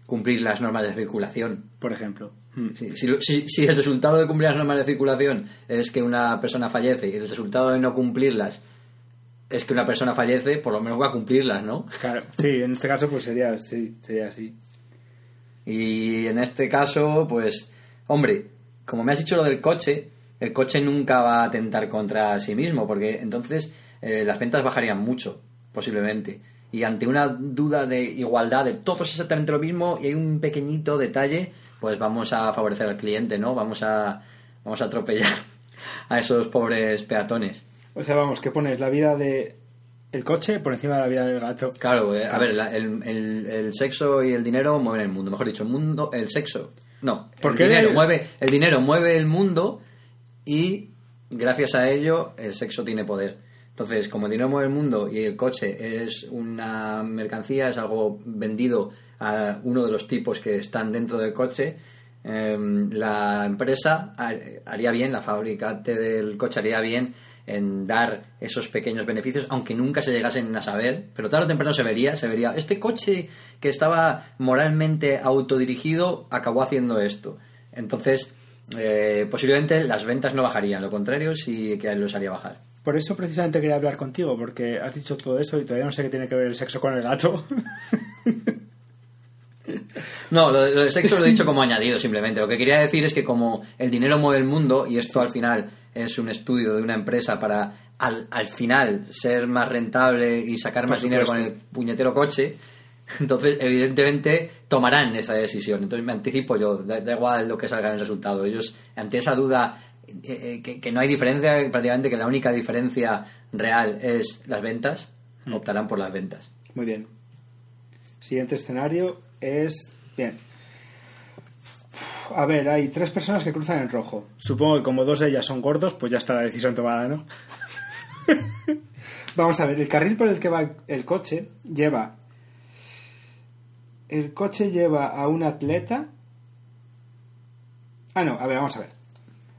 cumplir las normas de circulación. por ejemplo. Mm. Si, si- si- si el resultado de cumplir las normas de circulación es que una persona fallece y el resultado de no cumplirlas es que una persona fallece, por lo menos va a cumplirlas, ¿no? Claro, sí, en este caso pues sería, sí, sería así. Y en este caso, pues, hombre, como me has dicho lo del coche, el coche nunca va a atentar contra sí mismo, porque entonces eh, las ventas bajarían mucho, posiblemente. Y ante una duda de igualdad, de todo es exactamente lo mismo y hay un pequeñito detalle, pues vamos a favorecer al cliente, ¿no? Vamos a, vamos a atropellar a esos pobres peatones. O sea, vamos, que pones la vida de el coche por encima de la vida del gato. Claro, eh, a ver, la- el, el- el sexo y el dinero mueven el mundo. Mejor dicho, el mundo, el sexo. No, ¿Por el qué dinero el- mueve, el dinero mueve el mundo y gracias a ello el sexo tiene poder. Entonces, como el dinero mueve el mundo y el coche es una mercancía, es algo vendido a uno de los tipos que están dentro del coche, em, la empresa ha- haría bien, la fabricante del coche haría bien en dar esos pequeños beneficios, aunque nunca se llegasen a saber, pero tarde o temprano se vería, se vería, este coche que estaba moralmente autodirigido acabó haciendo esto. Entonces, eh, posiblemente las ventas no bajarían, lo contrario sí que los haría bajar. Por eso precisamente quería hablar contigo, porque has dicho todo eso y todavía no sé qué tiene que ver el sexo con el gato. <laughs> No, lo, lo de sexo lo he dicho como añadido simplemente. Lo que quería decir es que como el dinero mueve el mundo y esto al final es un estudio de una empresa para al, al final ser más rentable y sacar Por más dinero con el puñetero coche, entonces evidentemente tomarán esa decisión. Entonces me anticipo yo, da, da igual lo que salga en el resultado. Ellos ante esa duda eh, eh, que, que no hay diferencia, prácticamente que la única diferencia real es las ventas, optarán por las ventas. Muy bien. Siguiente escenario es... Bien. A ver, hay tres personas que cruzan en rojo. Supongo que como dos de ellas son gordos, pues ya está la decisión tomada, ¿no? <laughs> Vamos a ver, el carril por el que va el coche lleva... El coche lleva a un atleta... Ah, no, a ver, vamos a ver.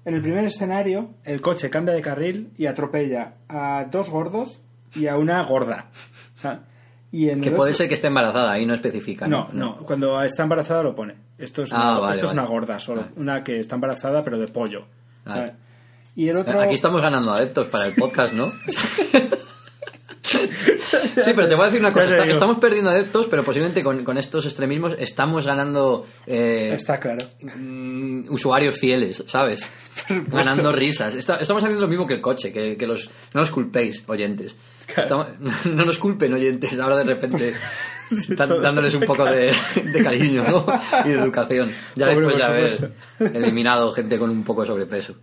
En el primer escenario, el coche cambia de carril y atropella a dos gordos y a una gorda. O sea, y en Que puede otro- ser que esté embarazada, ahí no especifica. No, no, cuando está embarazada lo pone. Esto es, Ah, una, vale, esto es una gorda solo. Vale. Una que está embarazada pero de pollo. Vale. Y el otro... Aquí estamos ganando adeptos para el podcast, ¿no? <laughs> <laughs> Sí, pero te voy a decir una cosa. Está- estamos perdiendo adeptos, pero posiblemente con, con estos extremismos estamos ganando eh, Está claro. mm, usuarios fieles, ¿sabes? <laughs> Ganando risas. Está- estamos haciendo lo mismo que el coche, que, que los, no nos culpéis, oyentes. Estamos- <laughs> no nos culpen, oyentes, ahora de repente dándoles un poco de, de cariño ¿no? y de educación. Ya después de haber eliminado gente con un poco de sobrepeso.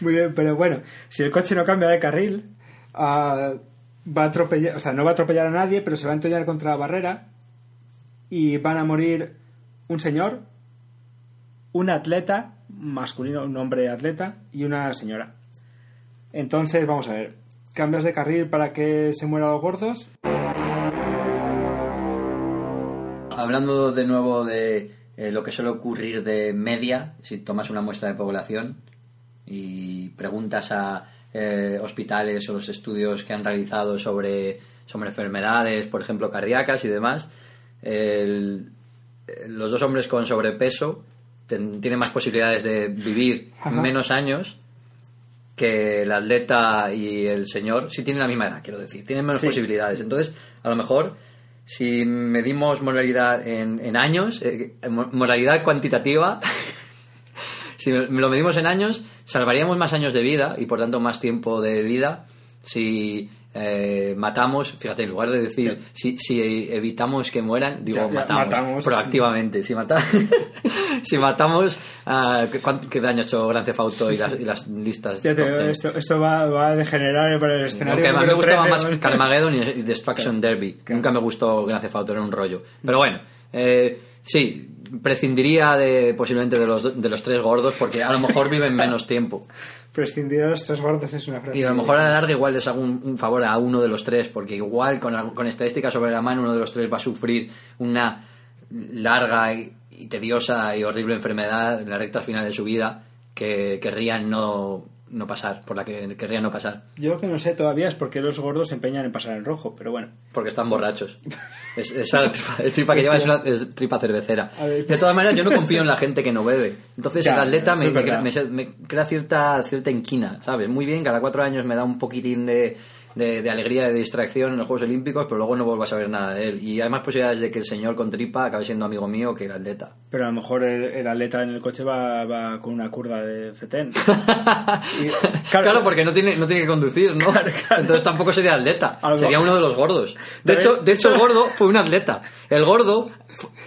Muy bien, pero bueno, si el coche no cambia de carril, va a atropellar, o sea, no va a atropellar a nadie, pero se va a entollar contra la barrera y van a morir un señor, un atleta masculino, un hombre atleta y una señora. Entonces, vamos a ver, ¿cambias de carril para que se mueran los gordos? Hablando de nuevo de eh, lo que suele ocurrir de media, si tomas una muestra de población y preguntas a eh, hospitales o los estudios que han realizado sobre, sobre enfermedades, por ejemplo, cardíacas y demás, el- eh, los dos hombres con sobrepeso ten- tienen más posibilidades de vivir Ajá. menos años que el atleta y el señor, si tienen la misma edad, quiero decir, tienen menos Sí. posibilidades. Entonces, a lo mejor, si medimos moralidad en, en años, eh, mo- moralidad cuantitativa, <laughs> si lo medimos en años, salvaríamos más años de vida y por tanto más tiempo de vida si eh, matamos, fíjate, en lugar de decir si, si evitamos que mueran, digo Ya, ya, matamos, matamos. proactivamente. Si, mata <laughs> si matamos, ah, ¿qué, daño ha hecho Gran Theft Auto y, las, y las listas Ya te digo, esto, esto va, va a degenerar por el escenario. Me gustaba 13, más ¿no? <laughs> Carmageddon y Destruction Derby. Claro. Nunca me gustó Grand Theft Auto, era un rollo. Pero bueno, eh, sí, prescindiría de posiblemente de los, de los tres gordos porque a lo mejor viven menos tiempo. Prescindir de los tres gordos es una frase. Y a lo mejor a la larga igual les hago un, un favor a uno de los tres porque igual con, con estadísticas sobre la mano uno de los tres va a sufrir una larga y, y tediosa y horrible enfermedad en la recta final de su vida que querrían no, no pasar, por la que querrían no pasar. Yo lo que no sé todavía es por qué los gordos se empeñan en pasar el rojo, pero bueno. Porque están borrachos. <laughs> Es, esa tripa, que lleva es una es tripa cervecera. De todas maneras, yo no confío en la gente que no bebe. Entonces, Ya, el atleta me, me crea, me crea cierta, cierta inquina, ¿sabes? Muy bien, cada cuatro años me da un poquitín de, de, de alegría, de distracción en los Juegos Olímpicos, pero luego no vuelvo a saber nada de él. Y hay más posibilidades de que el señor con tripa acabe siendo amigo mío que el atleta. Pero a lo mejor el, el atleta en el coche va, va con una curva de fetén. <laughs> Y, Claro, porque no tiene, no tiene que conducir, ¿no? Entonces tampoco sería atleta. Sería uno de los gordos. De hecho, de hecho, el gordo fue un atleta. El gordo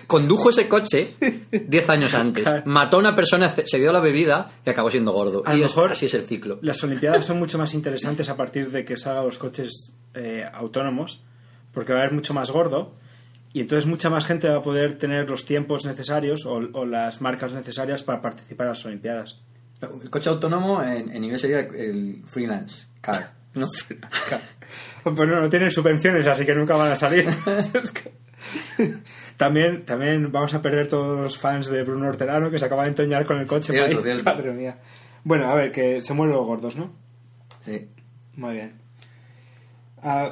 condujo ese coche <laughs> 10 años antes. Claro. Mató a una persona, se se dio la bebida y acabó siendo gordo. A y lo es- mejor- así es el ciclo. Las Olimpiadas son <laughs> mucho más interesantes a partir de que salgan los coches eh, autónomos, porque va a haber mucho más gordo y entonces mucha más gente va a poder tener los tiempos necesarios o, o las marcas necesarias para participar en las Olimpiadas. El coche autónomo en, en inglés sería el freelance car. ¿no? <laughs> Pues no, no tienen subvenciones, así que nunca van a salir. También, también vamos a perder todos los fans de Bruno Hortelano que se acaban de entoñar con el coche. Cierto, cierto. Madre mía. Bueno, a ver, que se mueren los gordos, ¿no? Sí. Muy bien. Ah,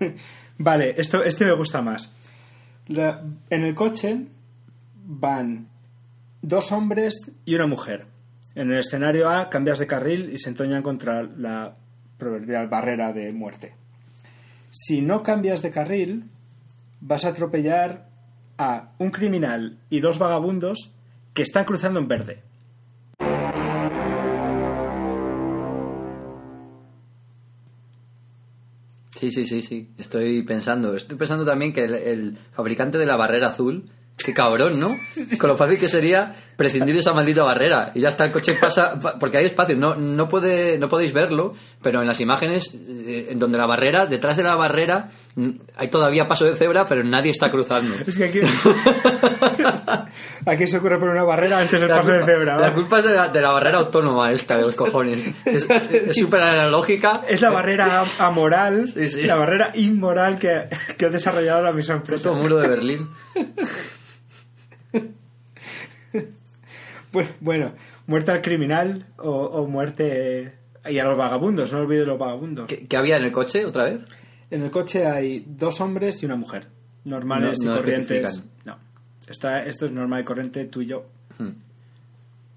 <laughs> vale, esto, este me gusta más. La- en el coche van dos hombres y una mujer. En el escenario A cambias de carril y se entoñan contra la proverbial barrera de muerte. Si no cambias de carril, vas a atropellar a un criminal y dos vagabundos que están cruzando en verde. Sí, sí, sí, sí. Estoy pensando. Estoy pensando también que el, el fabricante de la barrera azul Qué cabrón, ¿no? <laughs> Con lo fácil que sería prescindir de esa maldita barrera. Y ya está, el coche pasa. Porque hay espacio, no, no, puede, no podéis verlo, pero en las imágenes, eh, en donde la barrera, detrás de la barrera, mm, hay todavía paso de cebra, pero nadie está cruzando. Es que aquí. <laughs> aquí se ocurre poner una barrera antes del paso de cebra. La culpa es de la, barrera autónoma, esta, de los cojones. Es súper analógica. Es la barrera amoral, la barrera inmoral que, que ha desarrollado la misma empresa. Puto muro de Berlín. <laughs> Pues, bueno, muerte al criminal o, muerte... Y a los vagabundos, no olvides los vagabundos. ¿Qué, había en el coche otra vez? En el coche hay dos hombres y una mujer. Normales y corrientes. No. Está, esto es normal y corriente, tú y yo. Hmm.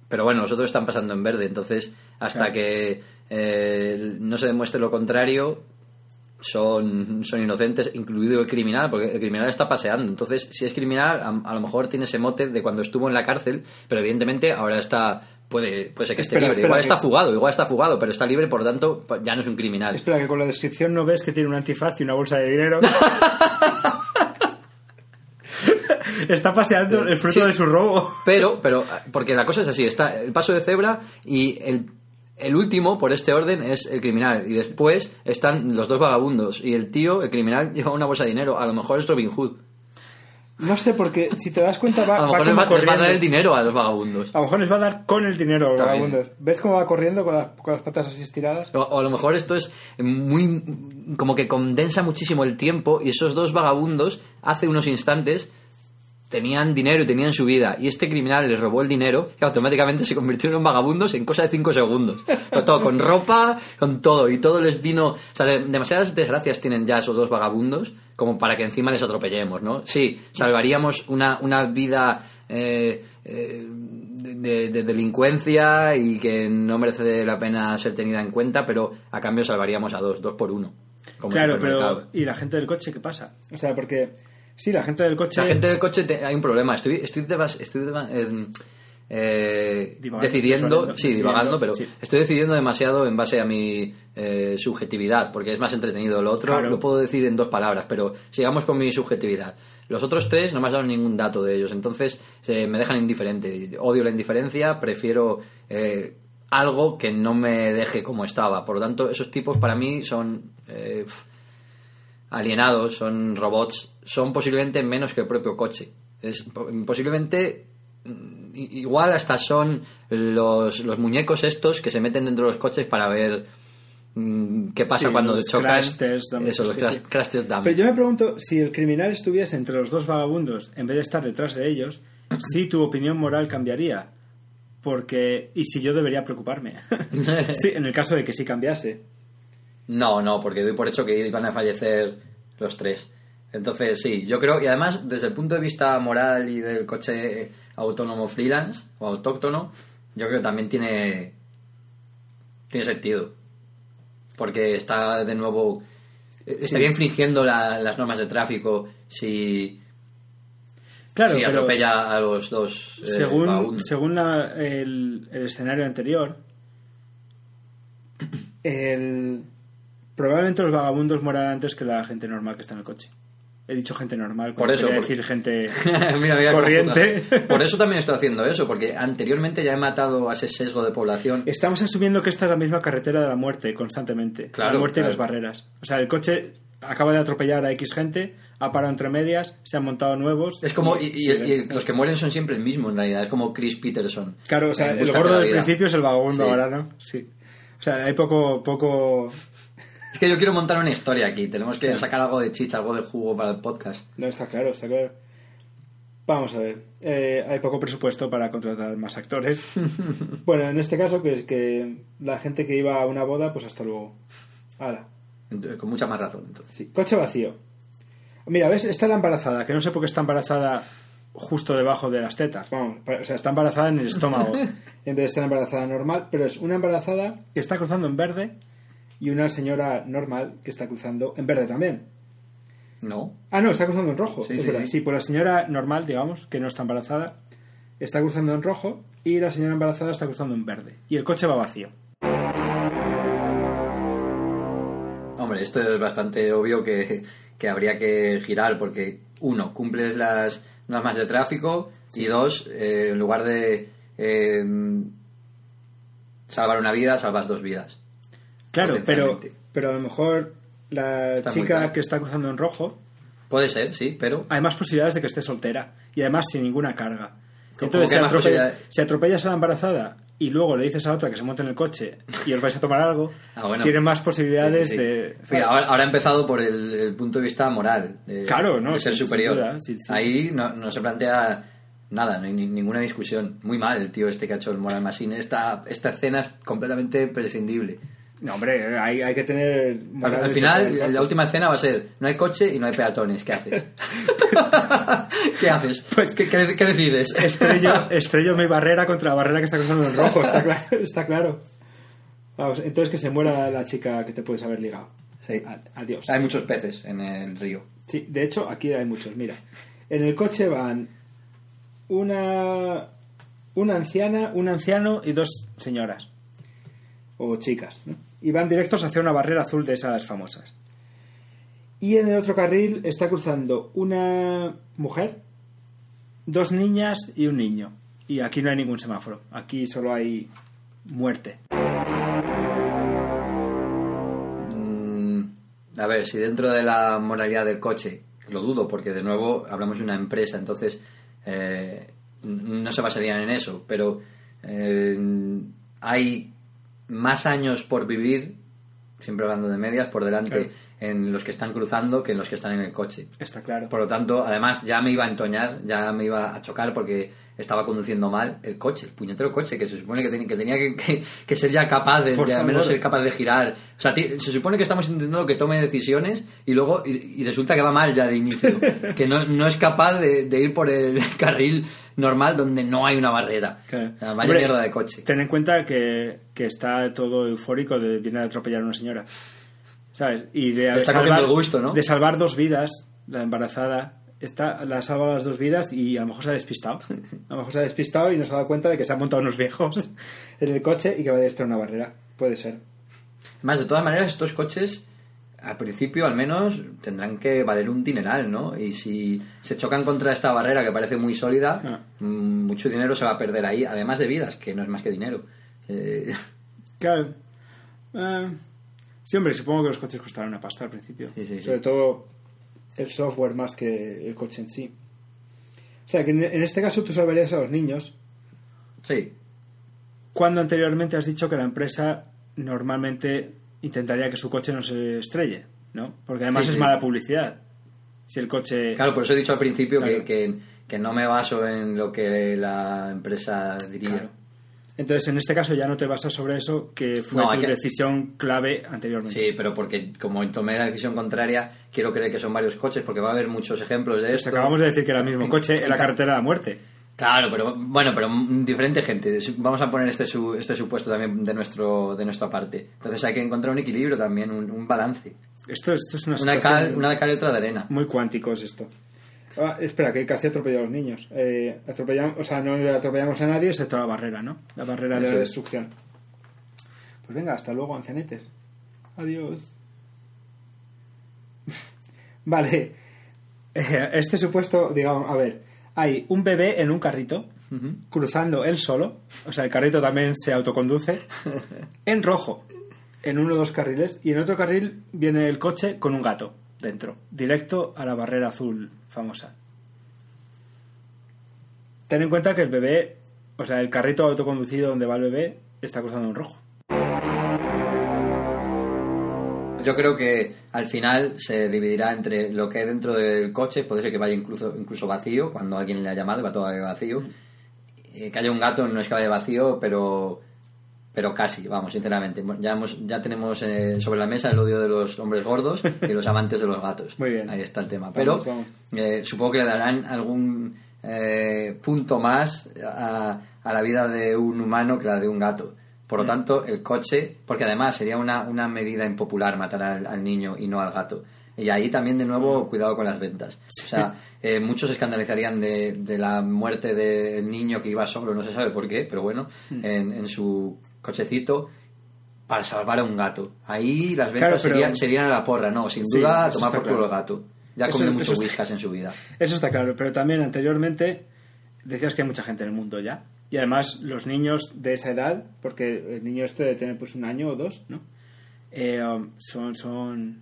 Pero bueno, nosotros están pasando en verde, entonces hasta que eh, no se demuestre lo contrario, son, son inocentes, incluido el criminal, porque el criminal está paseando. Entonces, si es criminal, a, lo mejor tiene ese mote de cuando estuvo en la cárcel, pero evidentemente ahora está. Puede, puede ser que esté libre. igual está fugado, igual está fugado, pero está libre, por lo tanto, ya no es un criminal. Espera, que con la descripción no ves que tiene un antifaz y una bolsa de dinero. <laughs> está paseando el fruto de su robo. Pero, pero, porque la cosa es así: está el paso de cebra y el el último, por este orden, es el criminal. Y después están los dos vagabundos. Y el tío, el criminal, <laughs> lleva una bolsa de dinero. A lo mejor es Robin Hood. No sé, porque si te das cuenta va, a lo mejor les va, a dar el dinero a los vagabundos. A lo mejor les va a dar con el dinero a los vagabundos. ¿Ves cómo va corriendo con las, con las patas así estiradas? O, a lo mejor esto es muy... como que condensa muchísimo el tiempo y esos dos vagabundos hace unos instantes tenían dinero y tenían su vida, y este criminal les robó el dinero y automáticamente se convirtieron en vagabundos en cosa de cinco segundos. todo, con ropa, con todo, y todo les vino... O sea, demasiadas desgracias tienen ya esos dos vagabundos como para que encima les atropellemos, ¿no? Sí, salvaríamos una, una vida eh, eh, de, delincuencia y que no merece la pena ser tenida en cuenta, pero a cambio salvaríamos a dos, dos por uno. claro, pero ¿y la gente del coche qué pasa? O sea, porque Sí, la gente del coche. La gente del coche hay un problema. Estoy, estoy, estoy eh, decidiendo, sí, divagando, pero estoy decidiendo demasiado en base a mi eh, subjetividad, porque es más entretenido. Lo otro lo puedo decir en dos palabras, pero sigamos con mi subjetividad. Los otros tres no me has dado ningún dato de ellos, entonces eh, me dejan indiferente. Odio la indiferencia, prefiero algo que no me deje como estaba. Por lo tanto, esos tipos para mí son alienados, son robots, son posiblemente menos que el propio coche. Es, posiblemente mm, igual hasta son los, los muñecos estos que se meten dentro de los coches para ver mm, qué pasa cuando chocan. Eso, los crash, Pero yo me pregunto, si el criminal estuviese entre los dos vagabundos en vez de estar detrás de ellos, si tu opinión moral cambiaría. Porque, y si yo debería preocuparme. <laughs> <laughs> sí, en el caso de que sí cambiase. No, no, porque doy por hecho que iban a fallecer los tres. Entonces, sí, yo creo, y además, desde el punto de vista moral y del coche autónomo freelance o autóctono, yo creo que también tiene, tiene sentido. Porque está de nuevo. Estaría infringiendo las normas de tráfico si. Claro, si atropella a los dos. Eh, según según el, el escenario anterior, el Probablemente los vagabundos mueran antes que la gente normal que está en el coche. He dicho gente normal, por eso decir gente <laughs> corriente. Por eso también estoy haciendo eso, porque anteriormente ya he matado a ese sesgo de población. Estamos asumiendo que esta es la misma carretera de la muerte constantemente. la muerte y las barreras. O sea, el coche acaba de atropellar a X gente, ha parado entre medias, se han montado nuevos. Es como, y, los que mueren son siempre el mismo en realidad, es como Chris Peterson. Claro, o sea, el gordo del principio es el vagabundo ahora, ¿no? Sí. O sea, hay poco, poco es que yo quiero montar una historia aquí. Tenemos que sacar algo de chicha, algo de jugo para el podcast. No, está claro, está claro. Vamos a ver. Eh, hay poco presupuesto para contratar más actores. <laughs> bueno, en este caso, que es que la gente que iba a una boda, pues hasta luego. Hala. Con mucha más razón, entonces. Sí. Coche vacío. Mira, ¿ves? Está la embarazada, que no sé por qué está embarazada justo debajo de las tetas. Vamos, o sea, está embarazada en el estómago en vez de estar embarazada normal, pero es una embarazada que está cruzando en verde y una señora normal que está cruzando en verde también. No. Ah, no, está cruzando en rojo. Sí, sí, sí. pues la señora normal, digamos, que no está embarazada, está cruzando en rojo y la señora embarazada está cruzando en verde. Y el coche va vacío. Hombre, esto es bastante obvio que, que habría que girar porque, uno, cumples las no es más de tráfico. Y dos, eh, en lugar de eh, salvar una vida, salvas dos vidas. Claro, pero, pero a lo mejor la Está chica que está cruzando en rojo, Puede ser, sí, pero hay más posibilidades de que esté soltera y además sin ninguna carga. ¿Cómo Entonces, si atropellas, posibilidades? si atropellas a la embarazada y luego le dices a otra que se monte en el coche y os vais a tomar algo, Ah, bueno. tienen más posibilidades Sí, sí, sí. de... Mira, ahora, ahora ha empezado por el, el punto de vista moral. De, Claro, ¿no? de ser superior. duda. Ahí no, no se plantea nada, no hay ni- ninguna discusión. Muy mal el tío este que ha hecho el Moral Machine. Esta, esta escena es completamente prescindible. No, hombre, hay, hay que tener... Al, final, la última escena va a ser: no hay coche y no hay peatones. ¿Qué haces? <laughs> ¿Qué haces? Pues- ¿Qué, qué- qué decides? Estrello, <laughs> estrello mi barrera contra la barrera que está cruzando en rojo, está claro. <laughs> Está claro. Vamos, entonces que se muera la chica que te puedes haber ligado. Sí. Adiós. Hay muchos peces en el río. Sí, de hecho, aquí hay muchos. Mira, en el coche van una, una anciana, un anciano y dos señoras. O chicas, ¿no? Y van directos hacia una barrera azul de esas famosas. Y en el otro carril está cruzando una mujer, dos niñas y un niño. Y aquí no hay ningún semáforo. Aquí solo hay muerte. Mm, a ver, si dentro de la moralidad del coche, lo dudo, porque de nuevo hablamos de una empresa, entonces eh, no se basarían en eso, pero eh, hay más años por vivir, siempre hablando de medias, por delante. En los que están cruzando que en los que están en el coche. Está claro. Por lo tanto, además ya me iba a entoñar, ya me iba a chocar porque estaba conduciendo mal el coche, el puñetero coche, que se supone que, ten- que tenía que, que- que ser ya capaz de, de al menos ser capaz de girar. O sea, se supone que estamos intentando que tome decisiones y luego y, y resulta que va mal ya de inicio, <laughs> que no, no es capaz de, de ir por el <laughs> carril normal donde no hay una barrera. Claro. O sea, vaya Hombre, mierda de coche. Ten en cuenta que, que está todo eufórico de viene a atropellar a una señora. ¿Sabes? Y de está cogiendo el gusto, ¿no? De salvar dos vidas, la embarazada, está, la ha salvado las dos vidas y a lo mejor se ha despistado. A lo mejor se ha despistado y no se ha dado cuenta de que se han montado unos viejos <laughs> en el coche y que va a destruir una barrera. Puede ser. Más, de todas maneras, estos coches, al principio al menos, tendrán que valer un dineral, ¿no? Y si se chocan contra esta barrera que parece muy sólida, Ah. mm, mucho dinero se va a perder ahí, además de vidas, que no es más que dinero. Eh, Claro. Eh, <laughs> sí, hombre, supongo que los coches costaron una pasta al principio. Sí, sí, sí. Sobre todo el software más que el coche en sí. O sea, que en, este caso tú salvarías a los niños sí, cuando anteriormente has dicho que la empresa normalmente intentaría que su coche no se estrelle, ¿no? Porque además Sí, es sí. mala publicidad. Si el coche... claro, por eso he dicho al principio que, que, que no me baso en lo que la empresa diría. Claro. Entonces, en este caso ya no te basas sobre eso, que fue No, tu que- decisión clave anteriormente. Sí, pero porque como tomé la decisión contraria, quiero creer que son varios coches, porque va a haber muchos ejemplos de Pues esto. acabamos de decir que era el mismo coche en la carretera de la muerte. Claro, pero bueno, pero diferente gente. Vamos a poner este su- este supuesto también de nuestro de nuestra parte. Entonces hay que encontrar un equilibrio también, un, un balance. Esto, esto es una, Una cal, una de cal y otra de arena. muy cuántico es esto. Ah, espera, que casi atropelló a los niños. Eh, atropellamos, o sea, no le atropellamos a nadie excepto a la barrera, ¿no? La barrera de la es. destrucción. Pues venga, hasta luego, ancianetes. Adiós. <laughs> vale. Eh, Este supuesto, digamos, a ver, hay un bebé en un carrito cruzando él solo, o sea, el carrito también se autoconduce, <laughs> en rojo, en uno de los carriles, y en otro carril viene el coche con un gato dentro, directo a la barrera azul famosa. Ten en cuenta que el bebé, o sea, el carrito autoconducido donde va el bebé, está cruzando en rojo. Yo creo que al final se dividirá entre lo que hay dentro del coche, puede ser que vaya incluso, incluso vacío, cuando alguien le ha llamado va todavía vacío. Eh, que haya un gato no es que vaya vacío, pero pero casi, vamos, sinceramente. Ya, hemos, ya tenemos eh, sobre la mesa el odio de los hombres gordos y los amantes de los gatos. Muy bien. Ahí está el tema. Pero vamos. eh, supongo que le darán algún eh, punto más a, a la vida de un humano que la de un gato. Por lo Mm. tanto, el coche, porque además sería una, una medida impopular matar al, al niño y no al gato. Y ahí también, de nuevo, cuidado con las ventas. O sea, eh, muchos se escandalizarían de, de la muerte del niño que iba solo, no se sabe por qué, pero bueno, Mm. en, en su cochecito para salvar a un gato. Ahí las ventas Claro, pero- serían, serían a la porra, no, sin duda, tomar por culo claro. el gato. Ya ha comido mucho eso está- whiskas en su vida. Eso está claro, pero también anteriormente decías que hay mucha gente en el mundo ya. Y además los niños de esa edad, porque el niño este debe tener pues un año o dos, ¿no? Eh, um, son, son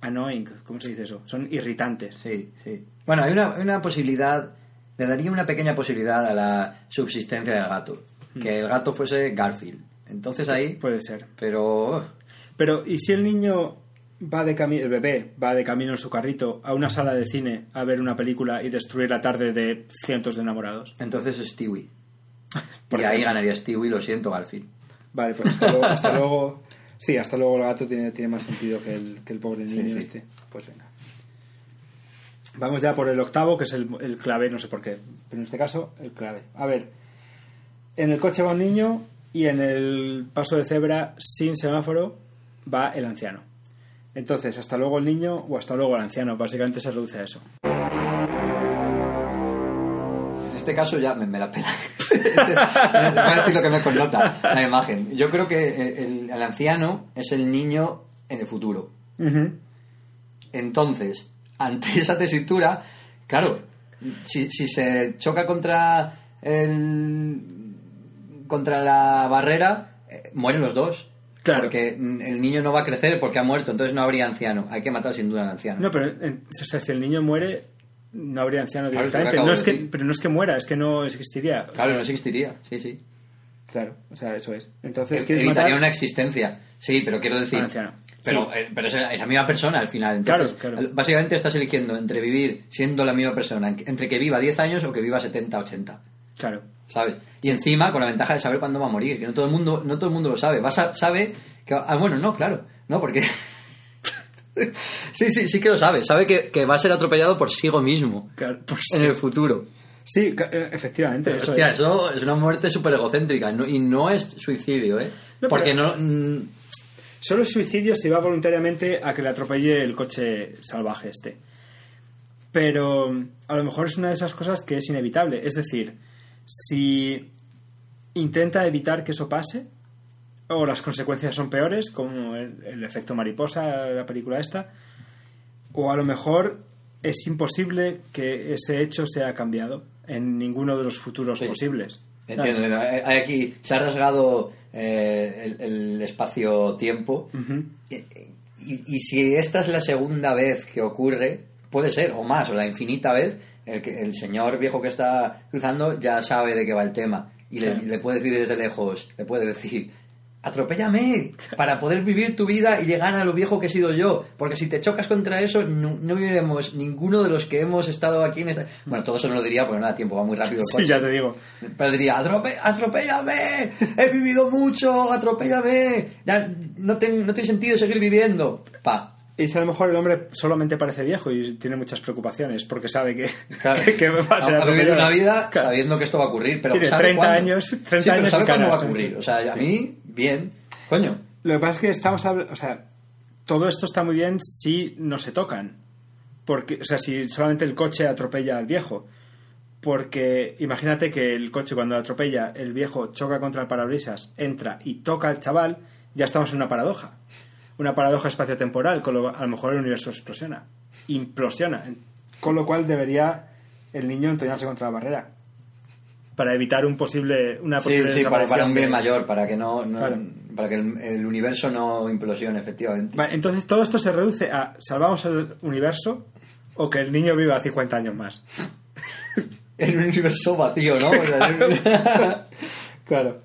annoying, ¿cómo se dice eso? Son irritantes. Sí, sí. Bueno, hay una, hay una posibilidad, le daría una pequeña posibilidad a la subsistencia del gato. Que el gato fuese Garfield. Entonces ahí, Puede ser. pero... Pero, ¿y si el niño va de camino, el bebé va de camino en su carrito a una sala de cine a ver una película y destruir la tarde de cientos de enamorados? Entonces Stewie. <laughs> Y ahí ganaría Stewie, lo siento, Garfield. Vale, pues hasta luego. hasta <laughs> luego- sí, hasta luego el gato tiene, tiene más sentido que el, que el pobre niño sí. este. Pues venga. Vamos ya por el octavo, que es el, el clave, no sé por qué, pero en este caso, el clave. A ver, en el coche va un niño y en el paso de cebra sin semáforo va el anciano. Entonces, hasta luego el niño o hasta luego el anciano, básicamente se reduce a eso. En este caso ya me, me la pela. <laughs> Voy a decir lo que me connota la imagen. Yo creo que el, el anciano es el niño en el futuro. Entonces, ante <laughs> esa tesitura, claro, si, si se choca contra el, contra la barrera, eh, mueren los dos. Claro. Porque el niño no va a crecer porque ha muerto, entonces no habría anciano. Hay que matar sin duda al anciano. No, pero en- o sea, si el niño muere, no habría anciano Claro, directamente. No es que, pero no es que muera, es que no existiría. Claro, no existiría, sí, sí. Claro, o sea, eso es. Entonces, ¿quieres Evitaría matar? una existencia. Sí, pero quiero decir. Anciano. Pero, Sí. eh, pero es esa misma persona al final. Entonces, Claro, claro. Básicamente estás eligiendo entre vivir siendo la misma persona, entre que viva 10 años o que viva 70, 80. Claro. ¿Sabes? Y encima con la ventaja de saber cuándo va a morir, que no todo el mundo, no todo el mundo lo sabe. Vas a, sabe que. Ah, bueno, no, claro. No, porque. <laughs> sí, sí, sí que lo sabe. Sabe que, que va a ser atropellado por sí mismo claro. En el futuro. sí, eh, efectivamente. Eso Hostia, es. eso es una muerte súper egocéntrica. no- y no es suicidio, ¿eh? No, porque no. mm, Solo es suicidio si va voluntariamente a que le atropelle el coche salvaje este. Pero a lo mejor es una de esas cosas que es inevitable. Es decir, si intenta evitar que eso pase, o las consecuencias son peores, como el, el efecto mariposa de la película esta, o a lo mejor es imposible que ese hecho sea cambiado en ninguno de los futuros Sí. posibles. Entiendo, hay aquí se ha rasgado eh, el, el espacio-tiempo Ujú. y, y- y si esta es la segunda vez que ocurre, puede ser, o más, o la infinita vez, el, que, el señor viejo que está cruzando ya sabe de qué va el tema y le, le puede decir desde lejos, le puede decir, atropéllame para poder vivir tu vida y llegar a lo viejo que he sido yo, porque si te chocas contra eso no, no viviremos ninguno de los que hemos estado aquí en esta... Bueno, todo eso no lo diría porque no da tiempo, va muy rápido el Sí, coche. ya te digo. Pero diría, "Atrope- atropéllame, he vivido mucho, atropéllame, ya no, ten- no tiene sentido seguir viviendo. Pa. Y si a lo mejor el hombre solamente parece viejo y tiene muchas preocupaciones porque sabe que, Claro. <laughs> que, que va a ser ha vivido una vida Claro. sabiendo que esto va a ocurrir, pero Tiene ¿sabe 30 cuándo? años- 30 Sí, pero años sabe cuándo va a canas, ocurrir. sí. O sea, a mí, bien. Coño. Lo que pasa es que estamos habl- o sea, todo esto está muy bien si no se tocan. Porque, o sea, si solamente el coche atropella al viejo. Porque imagínate que el coche cuando atropella, el viejo choca contra el parabrisas, entra y toca al chaval, ya estamos en una paradoja. Una paradoja espaciotemporal, con lo a lo mejor el universo explosiona. Implosiona. Con lo cual debería el niño entoñarse contra la barrera. Para evitar un posible, una Sí, posible sí, para, para un bien de- mayor, para que no, no- Claro. para que el, el universo no implosione, efectivamente. Vale, entonces todo esto se reduce a salvamos el universo o que el niño viva 50 años más. <laughs> En un universo vacío, ¿no? O sea, <laughs> en un- Claro.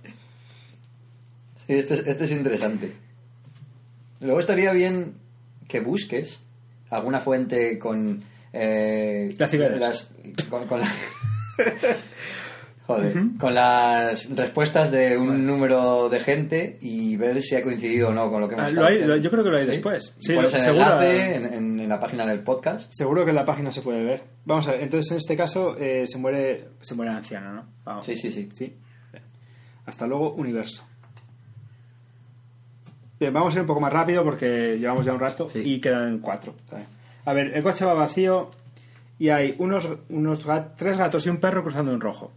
Sí, este, es- este es interesante. Luego estaría bien que busques alguna fuente con. Eh, La Cibeles. las, con, con la- <laughs> Joder, con las respuestas de un número de gente y ver si ha coincidido o no con lo que hemos Ah, estado lo hay- diciendo. lo- yo creo que lo hay ¿Sí? después. Sí, lo- seguro- enlace en, en- en la página del podcast. Seguro que en la página se puede ver. Vamos a ver, entonces en este caso eh, se muere se muere el anciano, ¿no? Vamos. Sí, sí, sí. Sí. Hasta luego, universo. Bien, vamos a ir un poco más rápido porque llevamos ya un rato Sí. y quedan cuatro. ¿sabes? A ver, el coche va vacío y hay unos, unos gat- tres gatos y un perro cruzando en rojo.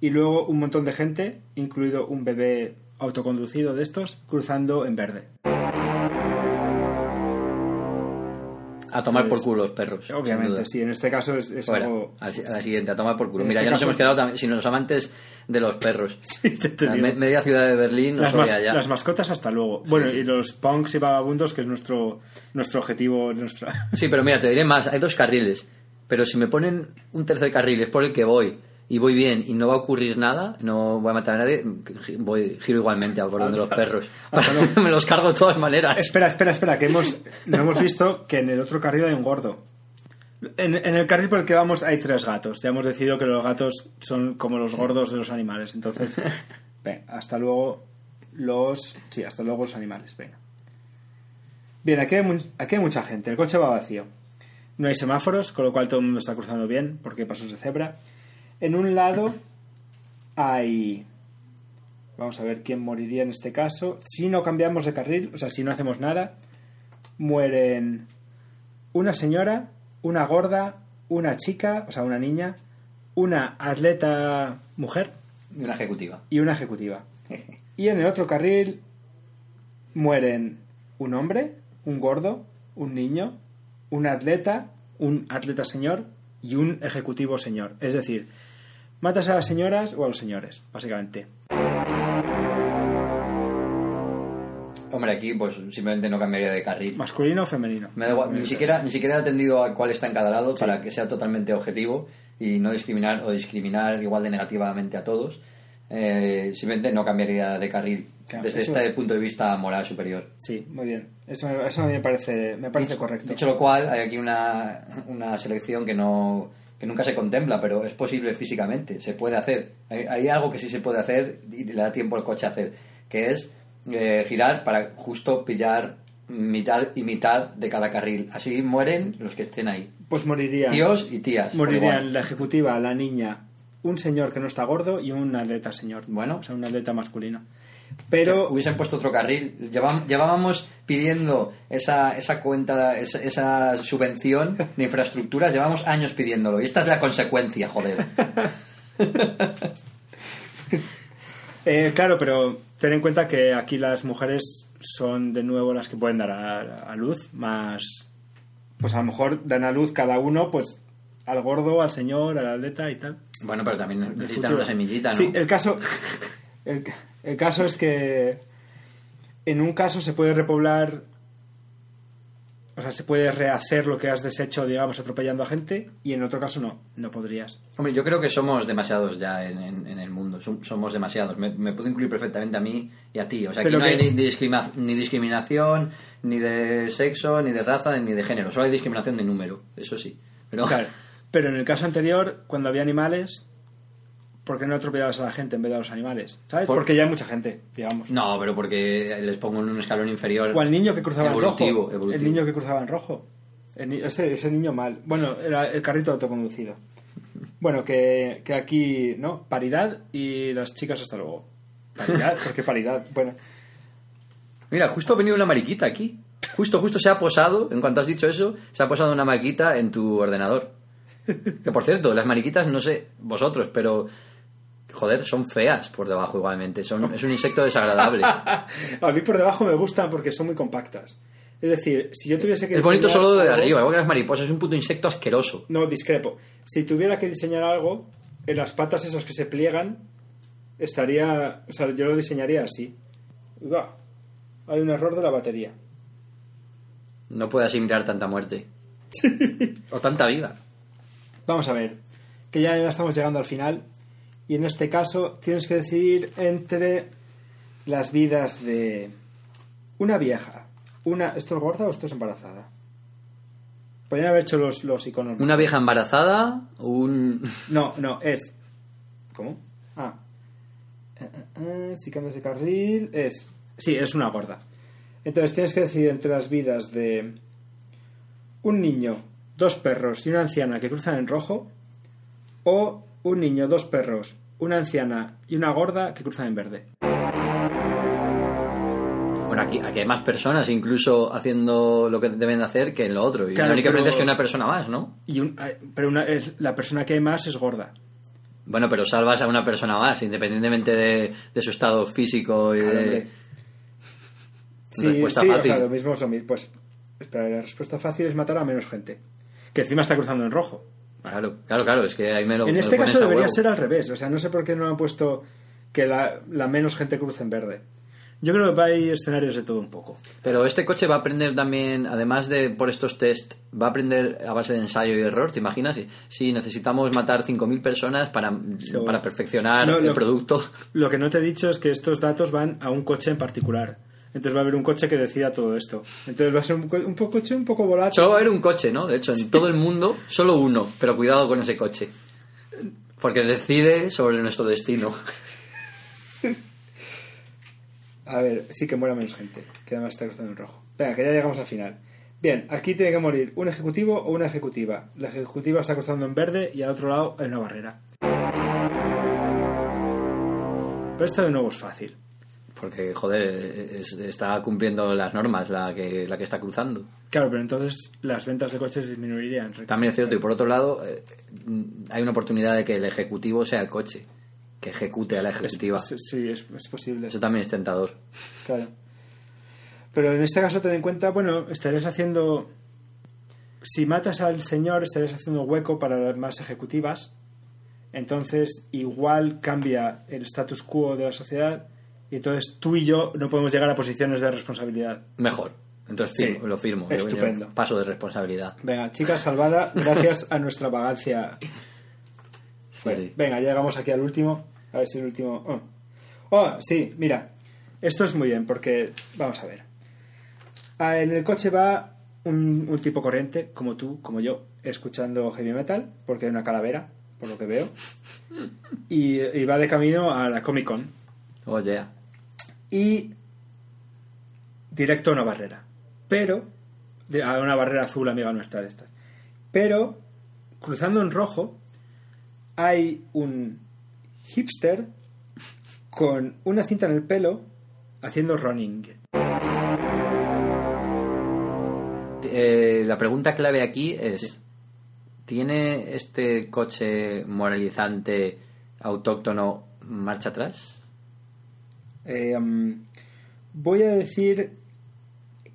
Y luego un montón de gente, incluido un bebé autoconducido de estos, cruzando en verde. A tomar por culo los perros. Obviamente, sí, en este caso es, es Fuera, algo... a la siguiente, a tomar por culo. En Mira, este ya nos hemos quedado también sin los amantes de los perros. <laughs> Sí, te La me- media ciudad de Berlín las, mas- ya. las mascotas hasta luego. bueno, y los punks y vagabundos, que es nuestro, nuestro objetivo, nuestra... Sí, pero mira, te diré más, hay dos carriles. Pero si me ponen un tercer carril, es por el que voy, y voy bien, y no va a ocurrir nada, no voy a matar a nadie, voy, giro igualmente al bordón de los perros. <laughs> me los cargo de todas maneras. espera, espera, espera, que hemos, no hemos visto que en el otro carril hay un gordo. En, en el carril por el que vamos hay tres gatos. Ya hemos decidido que los gatos son como los gordos de los animales. Entonces, <laughs> ven, hasta luego los... Sí, hasta luego los animales, venga. Bien, aquí hay, aquí hay mucha gente. El coche va vacío. No hay semáforos, con lo cual todo el mundo está cruzando bien, porque hay pasos de cebra. En un lado hay... Vamos a ver quién moriría en este caso. Si no cambiamos de carril, o sea, si no hacemos nada, mueren una señora, una gorda, una chica, o sea, una niña, una atleta mujer Y una ejecutiva. y una ejecutiva. <laughs> Y en el otro carril mueren un hombre, un gordo, un niño, un atleta, un atleta señor y un ejecutivo señor. Es decir, matas a las señoras o a los señores, básicamente. Hombre, aquí pues simplemente no cambiaría de carril. Masculino o femenino. Me da igual, ni siquiera, ni siquiera he atendido a cuál está en cada lado para que sea totalmente objetivo y no discriminar o discriminar igual de negativamente a todos. Eh, simplemente no cambiaría de carril Claro, desde eso- este punto de vista moral superior. Sí, muy bien. Eso, eso a mí me parece, me parece correcto. Dicho lo cual, hay aquí una, una selección que no que nunca se contempla, pero es posible físicamente, se puede hacer. Hay, hay algo que sí se puede hacer y le da tiempo al coche a hacer, que es eh, girar para justo pillar mitad y mitad de cada carril. Así mueren los que estén ahí. Pues morirían. Tíos y tías. Morirían la ejecutiva, la niña, un señor que no está gordo y un atleta señor. Bueno. O sea, un atleta masculino. Pero hubiesen puesto otro carril. Llevábamos pidiendo esa, esa cuenta, esa, esa subvención de infraestructuras, llevamos años pidiéndolo. Y esta es la consecuencia, joder. <laughs> Eh, claro, pero ten en cuenta que aquí las mujeres son de nuevo las que pueden dar a, a luz, más. Pues a lo mejor dan a luz cada uno, pues al gordo, al señor, al atleta y tal. Bueno, pero también necesitan una semillita, ¿no? Sí, el caso. <laughs> El, el caso es que. En un caso se puede repoblar. O sea, se puede rehacer lo que has deshecho, digamos, atropellando a gente, y en otro caso no, no podrías. Hombre, yo creo que somos demasiados ya en, en- en el mundo. Som- Somos demasiados. Me, me puedo incluir perfectamente a mí y a ti. O sea, aquí Pero no hay ni, discrima- ni discriminación, ni de sexo, ni de raza, ni de género. Solo hay discriminación de número. Eso sí. Pero Claro. <laughs> Pero en el caso anterior, cuando había animales, ¿por qué no atropellabas a la gente en vez de a los animales? ¿Sabes? Por- Porque ya hay mucha gente, digamos. No, pero porque les pongo en un escalón inferior. O al niño que cruzaba evolutivo, en rojo. evolutivo. El niño que cruzaba en rojo. El ese, ese niño mal. Bueno, era el carrito autoconducido. <laughs> Bueno, que, que aquí, ¿no? Paridad y las chicas hasta luego. Paridad, <laughs> ¿por qué paridad? Bueno, Mira, justo ha venido una mariquita aquí. Justo, justo se ha posado, en cuanto has dicho eso, se ha posado una mariquita en tu ordenador. Que por cierto, las mariquitas, no sé vosotros, pero. Joder, son feas por debajo igualmente. Son, es un insecto desagradable. <laughs> a mí por debajo me gustan porque son muy compactas. Es decir, si yo tuviese que Es bonito diseñar solo de algo- arriba, igual que las mariposas, es un puto insecto asqueroso. No, discrepo. Si tuviera que diseñar algo, en las patas esas que se pliegan, estaría. O sea, yo lo diseñaría así. Uah, hay un error de la batería. No puede asimilar tanta muerte. <laughs> O tanta vida. Vamos a ver, que ya, ya estamos llegando al final. Y en este caso tienes que decidir entre las vidas de una vieja. Una, ¿Esto es gorda o esto es embarazada? Podrían haber hecho los, los iconos. Una vieja embarazada, un. No, no, es. ¿Cómo? Ah. Eh, eh, eh, si cambias de carril, es. Sí, es una gorda. Entonces tienes que decidir entre las vidas de un niño, dos perros y una anciana que cruzan en rojo, o un niño, dos perros, una anciana y una gorda que cruzan en verde. Bueno, aquí, aquí hay más personas incluso haciendo lo que deben de hacer que en lo otro. Y Claro, la única pero- diferencia es que una persona más, ¿no? Y un- pero una, es, la persona que hay más es gorda. Bueno, pero salvas a una persona más, independientemente de, de su estado físico y Claro, de... Sí, Respuesta sí, o fácil. sea, lo mismo pues Espera, la respuesta fácil es matar a menos gente. Que encima está cruzando en rojo. Claro, claro, claro, es que ahí me lo En me este lo caso a debería huevo. ser al revés. O sea, no sé por qué no han puesto que la, la menos gente cruce en verde. Yo creo que hay escenarios de todo un poco. Pero este coche va a aprender también, además de por estos test, va a aprender a base de ensayo y error, ¿te imaginas? Si, si necesitamos matar 5.000 personas para, para perfeccionar No, el lo- producto. Lo que no te he dicho es que estos datos van a un coche en particular. Entonces va a haber un coche que decida todo esto. Entonces va a ser un, co- un poco coche un poco volátil. Solo va a haber un coche, ¿no? De hecho, en todo el mundo, solo uno, pero cuidado con ese coche. Porque decide sobre nuestro destino. <laughs> A ver, sí que muera menos gente, que además está cruzando en rojo. Venga, que ya llegamos al final. Bien, aquí tiene que morir un ejecutivo o una ejecutiva. La ejecutiva está cruzando en verde y al otro lado hay una barrera. Pero esto de nuevo es fácil. Porque, joder, es- está cumpliendo las normas la que, la que está cruzando. Claro, pero entonces las ventas de coches disminuirían. También es cierto, y por otro lado, eh, hay una oportunidad de que el ejecutivo sea el coche, que ejecute a la ejecutiva. Es- Sí, es, es posible. Eso también es tentador. Claro. Pero en este caso ten en cuenta, bueno, estarías haciendo... Si matas al señor, estarías haciendo hueco para las más ejecutivas. Entonces, igual cambia el status quo de la sociedad. Y entonces tú y yo no podemos llegar a posiciones de responsabilidad. Mejor. Entonces Sí, firmo- lo firmo. Estupendo. paso de responsabilidad. Venga, chica salvada, <laughs> gracias a nuestra vagancia. Sí, sí. Venga, ya llegamos aquí al último. A ver si el último. Oh. Oh, sí, mira. Esto es muy bien porque. Vamos a ver. Ah, En el coche va un, un tipo corriente, como tú, como yo, escuchando heavy metal, porque hay una calavera, por lo que veo. <laughs> Y, y va de camino a la Comic Con. Oh, yeah. Y. Directo a una barrera. Pero. A una barrera azul, amiga nuestra de estas. Pero. Cruzando en rojo. Hay un hipster con una cinta en el pelo haciendo running. Eh, la pregunta clave aquí es: ¿tiene este coche moralizante autóctono marcha atrás? Eh, um, voy a decir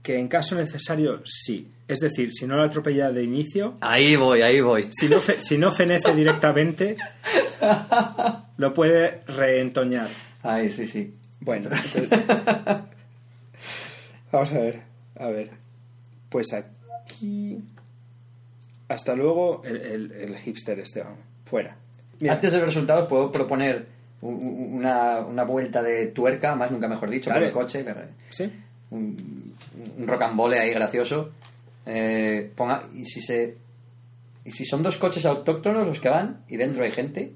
que en caso necesario sí. Es decir, si no lo atropella de inicio, Ahí voy, ahí voy. si no, fe- si no fenece directamente, <laughs> lo puede reentoñar. Ahí, sí, sí. Bueno, entonces- <laughs> vamos a ver, a ver. Pues aquí. Hasta luego, el, el- el hipster este, fuera. Mira, Antes de los resultados, puedo proponer una, una vuelta de tuerca, más nunca mejor dicho, por el coche. ¿sí? Un, un rocambole ahí gracioso. Eh, ponga, y si se. Y si son dos coches autóctonos los que van y dentro hay gente,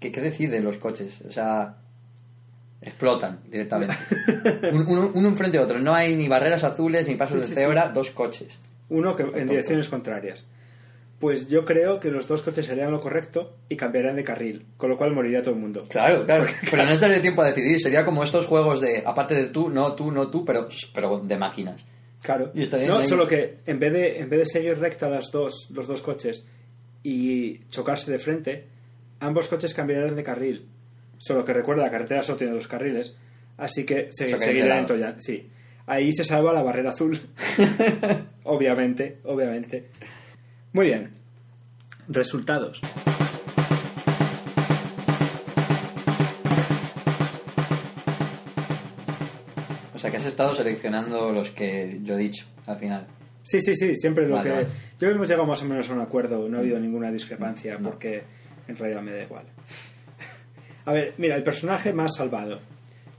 ¿qué, qué deciden los coches? O sea, explotan directamente. <laughs> Un- uno, uno enfrente de otro. No hay ni barreras azules ni pasos Sí, de cebra, dos coches. Uno que en direcciones contrarias. Pues yo creo que los dos coches harían lo correcto y cambiarían de carril, con lo cual moriría todo el mundo. Claro, claro. Pero no estaría tiempo a decidir. Sería como estos juegos de, aparte de tú, no tú, no tú, pero, pero de máquinas. Claro. Y No, ahí. solo que en vez de en vez de seguir recta las dos, los dos coches y chocarse de frente, ambos coches cambiarían de carril. Solo que recuerda, la carretera solo tiene dos carriles, así que se, lado. entollando. Sí. Ahí se salva la barrera azul. <laughs> obviamente, obviamente. Muy bien. Resultados. O sea que has estado seleccionando los que yo he dicho al final. Sí, sí, sí, siempre lo Vale, que... vale. Yo hemos llegado más o menos a un acuerdo, no ha habido ninguna discrepancia No. porque en realidad me da igual. A ver, mira, el personaje más salvado.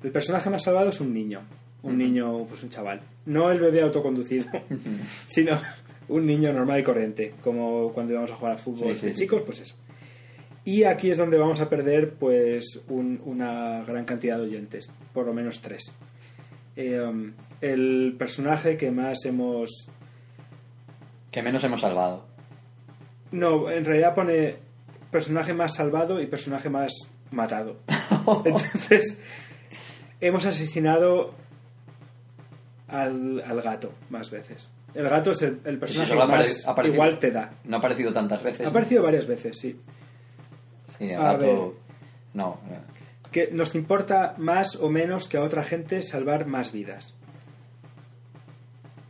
El personaje más salvado es un niño. Un niño, pues un chaval. No el bebé autoconducido, <laughs> sino un niño normal y corriente, como cuando íbamos a jugar al fútbol Sí, sí, de chicos, pues eso. Y aquí es donde vamos a perder pues un- una gran cantidad de oyentes, por lo menos tres. Eh, um, el personaje que más hemos Que menos hemos salvado. No, en realidad pone personaje más salvado y personaje más matado. <laughs> Entonces, hemos asesinado al, al gato más veces. El gato es el, el personaje que más aparecido- igual te da. No ha aparecido tantas veces. Ha aparecido varias veces, sí. Sí, el A gato- ver. No. eh, Que nos importa más o menos que a otra gente salvar más vidas.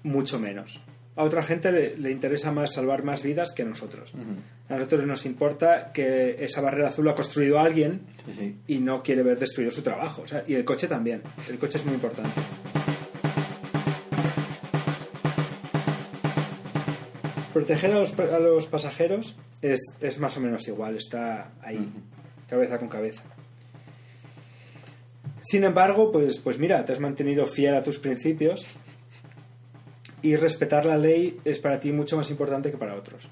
Mucho menos. a otra gente le, le interesa más salvar más vidas que a nosotros. A nosotros nos importa que esa barrera azul la ha construido alguien Sí, sí. y no quiere ver destruido su trabajo. o sea, y el coche también. El coche es muy importante. Proteger a los, a los pasajeros es, es más o menos igual, está ahí, cabeza con cabeza. Sin embargo, pues, pues mira, te has mantenido fiel a tus principios y respetar la ley es para ti mucho más importante que para otros,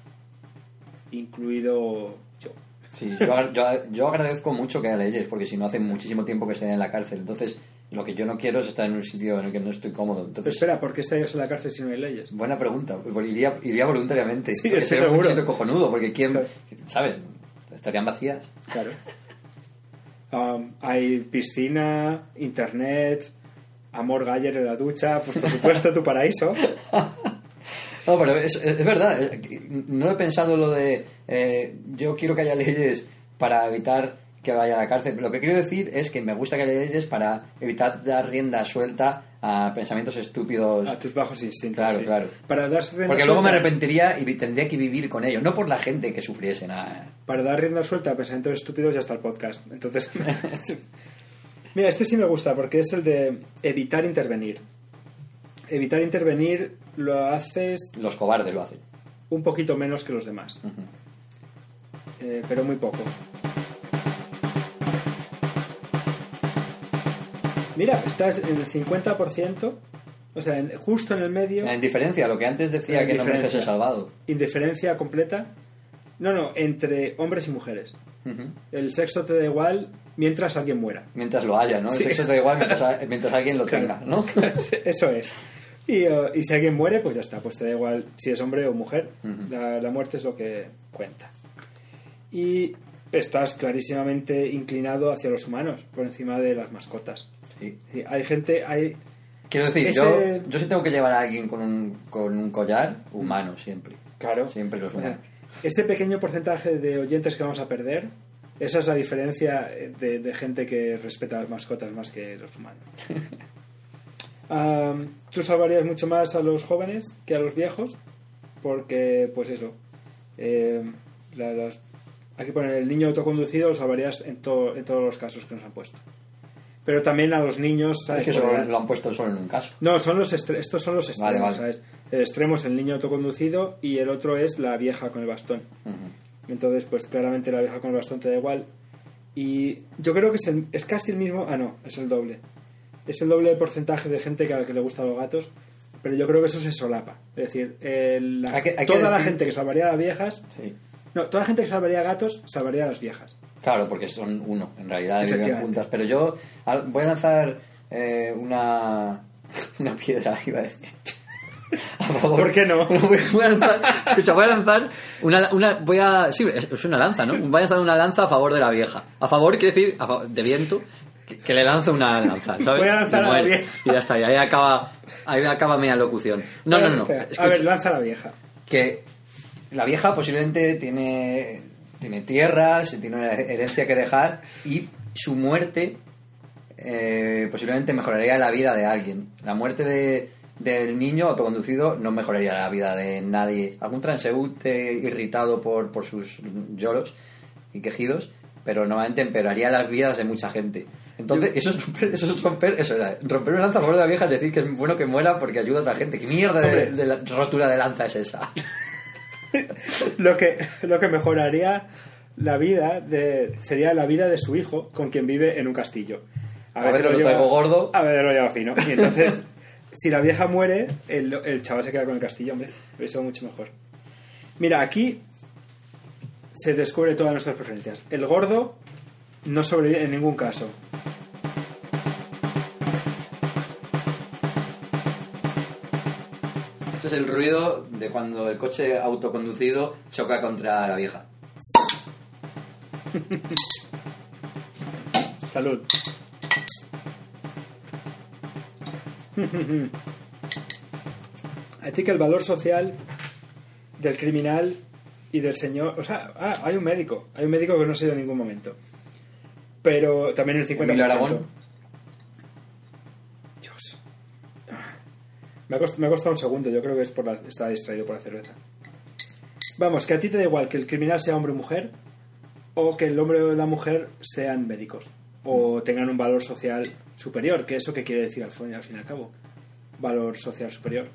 incluido yo. Sí, yo, yo, yo agradezco mucho que haya leyes, porque si no hace muchísimo tiempo que estoy en la cárcel. Entonces, lo que yo no quiero es estar en un sitio en el que no estoy cómodo. Pero Entonces, espera, ¿por qué estarías en la cárcel si no hay leyes? buena pregunta. Iría, iría voluntariamente. Sí, estoy un seguro. sitio cojonudo, porque quién... Claro. ¿Sabes? Estarían vacías. Claro. <laughs> Um, hay piscina, internet, amor Galler en la ducha, pues por supuesto tu paraíso. <laughs> No, pero es, es- verdad. No he pensado lo de eh, yo quiero que haya leyes para evitar que vaya a la cárcel. Lo que quiero decir es que me gusta que haya leyes para evitar dar rienda suelta a pensamientos estúpidos. A tus bajos instintos. Claro, sí. claro. Para dar rienda Porque luego me arrepentiría y tendría que vivir con ello. No por la gente que sufriese nada. Para dar rienda suelta a pensamientos estúpidos ya está el podcast. Entonces, <laughs> mira, este sí me gusta porque es el de evitar intervenir. Evitar intervenir lo haces Los cobardes lo hacen. un poquito menos que los demás, eh, pero muy poco. Mira, estás en el 50%, o sea, en- justo en el medio. En diferencia, lo que antes decía que no mereces diferencia. ser salvado. indiferencia completa. No, no, entre hombres y mujeres. El sexo te da igual mientras alguien muera. Mientras lo haya, ¿no? El Sí. sexo te da igual mientras, alguien lo tenga, ¿no? <laughs> Eso es. Y, eh, y si alguien muere, pues ya está, pues te da igual si es hombre o mujer. La, la muerte es lo que cuenta. Y estás clarísimamente inclinado hacia los humanos, por encima de las mascotas. Sí. Sí, hay gente, hay... Quiero decir, Ese- yo, yo sí tengo que llevar a alguien con un, con un collar humano siempre. Claro. Siempre los humanos. Ese pequeño porcentaje de oyentes que vamos a perder, esa es la diferencia de, de gente que respeta a las mascotas más que los humanos. <laughs> Am, Tú salvarías mucho más a los jóvenes que a los viejos, porque, pues eso, eh, la- las- aquí pone el niño autoconducido lo salvarías en, to- en todos los casos que nos han puesto. Pero también a los niños, Es que solo lo han puesto solo en un caso. no, son los estos son los extremos, Vale, vale. ¿sabes? El extremo es el niño autoconducido y el otro es la vieja con el bastón. Entonces, pues claramente la vieja con el bastón te da igual. Y yo creo que es, el- es casi el mismo. Ah, no, es el doble. Es el doble de porcentaje de gente que a la que le gustan los gatos. Pero yo creo que eso se solapa. Es decir, el- la- Hay que- hay que toda la gente que salvaría a las viejas. Sí. No, toda la gente que salvaría a gatos salvaría a las viejas. Claro, porque son uno, en realidad viven juntas. Pero yo voy a lanzar eh, una, <laughs> una piedra, iba a decir. <laughs> A favor. ¿Por qué no? <laughs> Voy a lanzar, escucha, voy a lanzar una, una voy a, sí, es, una lanza, ¿no? Voy a lanzar una lanza a favor de la vieja. A favor quiere decir a favor- de viento que, que le lanzo una lanza, ¿sabes? Voy a lanzar Y a la muere. vieja. Y ya está, y ahí acaba, ahí acaba mi alocución. No, no, no. no. Espera, escucha A ver, lanza la vieja. que la vieja posiblemente tiene, tiene tierras, tiene una herencia que dejar y su muerte eh, posiblemente mejoraría la vida de alguien. La muerte de, del niño autoconducido no mejoraría la vida de nadie. Algún transeúnte irritado por, por sus lloros y quejidos, pero normalmente empeoraría las vidas de mucha gente. Entonces, eso es romper, eso es romper, eso era, romper una lanza a favor de la vieja es decir que es bueno que muera porque ayuda a otra gente. ¿Qué mierda de la- rotura de lanza es esa? Lo que, lo que mejoraría la vida de, sería la vida de su hijo con quien vive en un castillo. A veces lo traigo gordo. A veces lo lleva fino. Y entonces, <laughs> si la vieja muere, el, el chaval se queda con el castillo, hombre. Eso es mucho mejor. Mira, aquí se descubre todas nuestras preferencias. El gordo no sobrevive en ningún caso. El ruido de cuando el coche autoconducido choca contra la vieja. Salud. A ti que el valor social del criminal y del señor... O sea, ah, hay un médico. Hay un médico que no se ha ido en ningún momento. Pero también el 50%. Emilio Aragón. Me ha, cost- me ha costado un segundo, yo creo que es por la, está distraído por la cerveza. Vamos, que a ti te da igual que el criminal sea hombre o mujer, o que el hombre o la mujer sean médicos, o tengan un valor social superior, que eso que quiere decir al fin, al fin y al cabo. Valor social superior.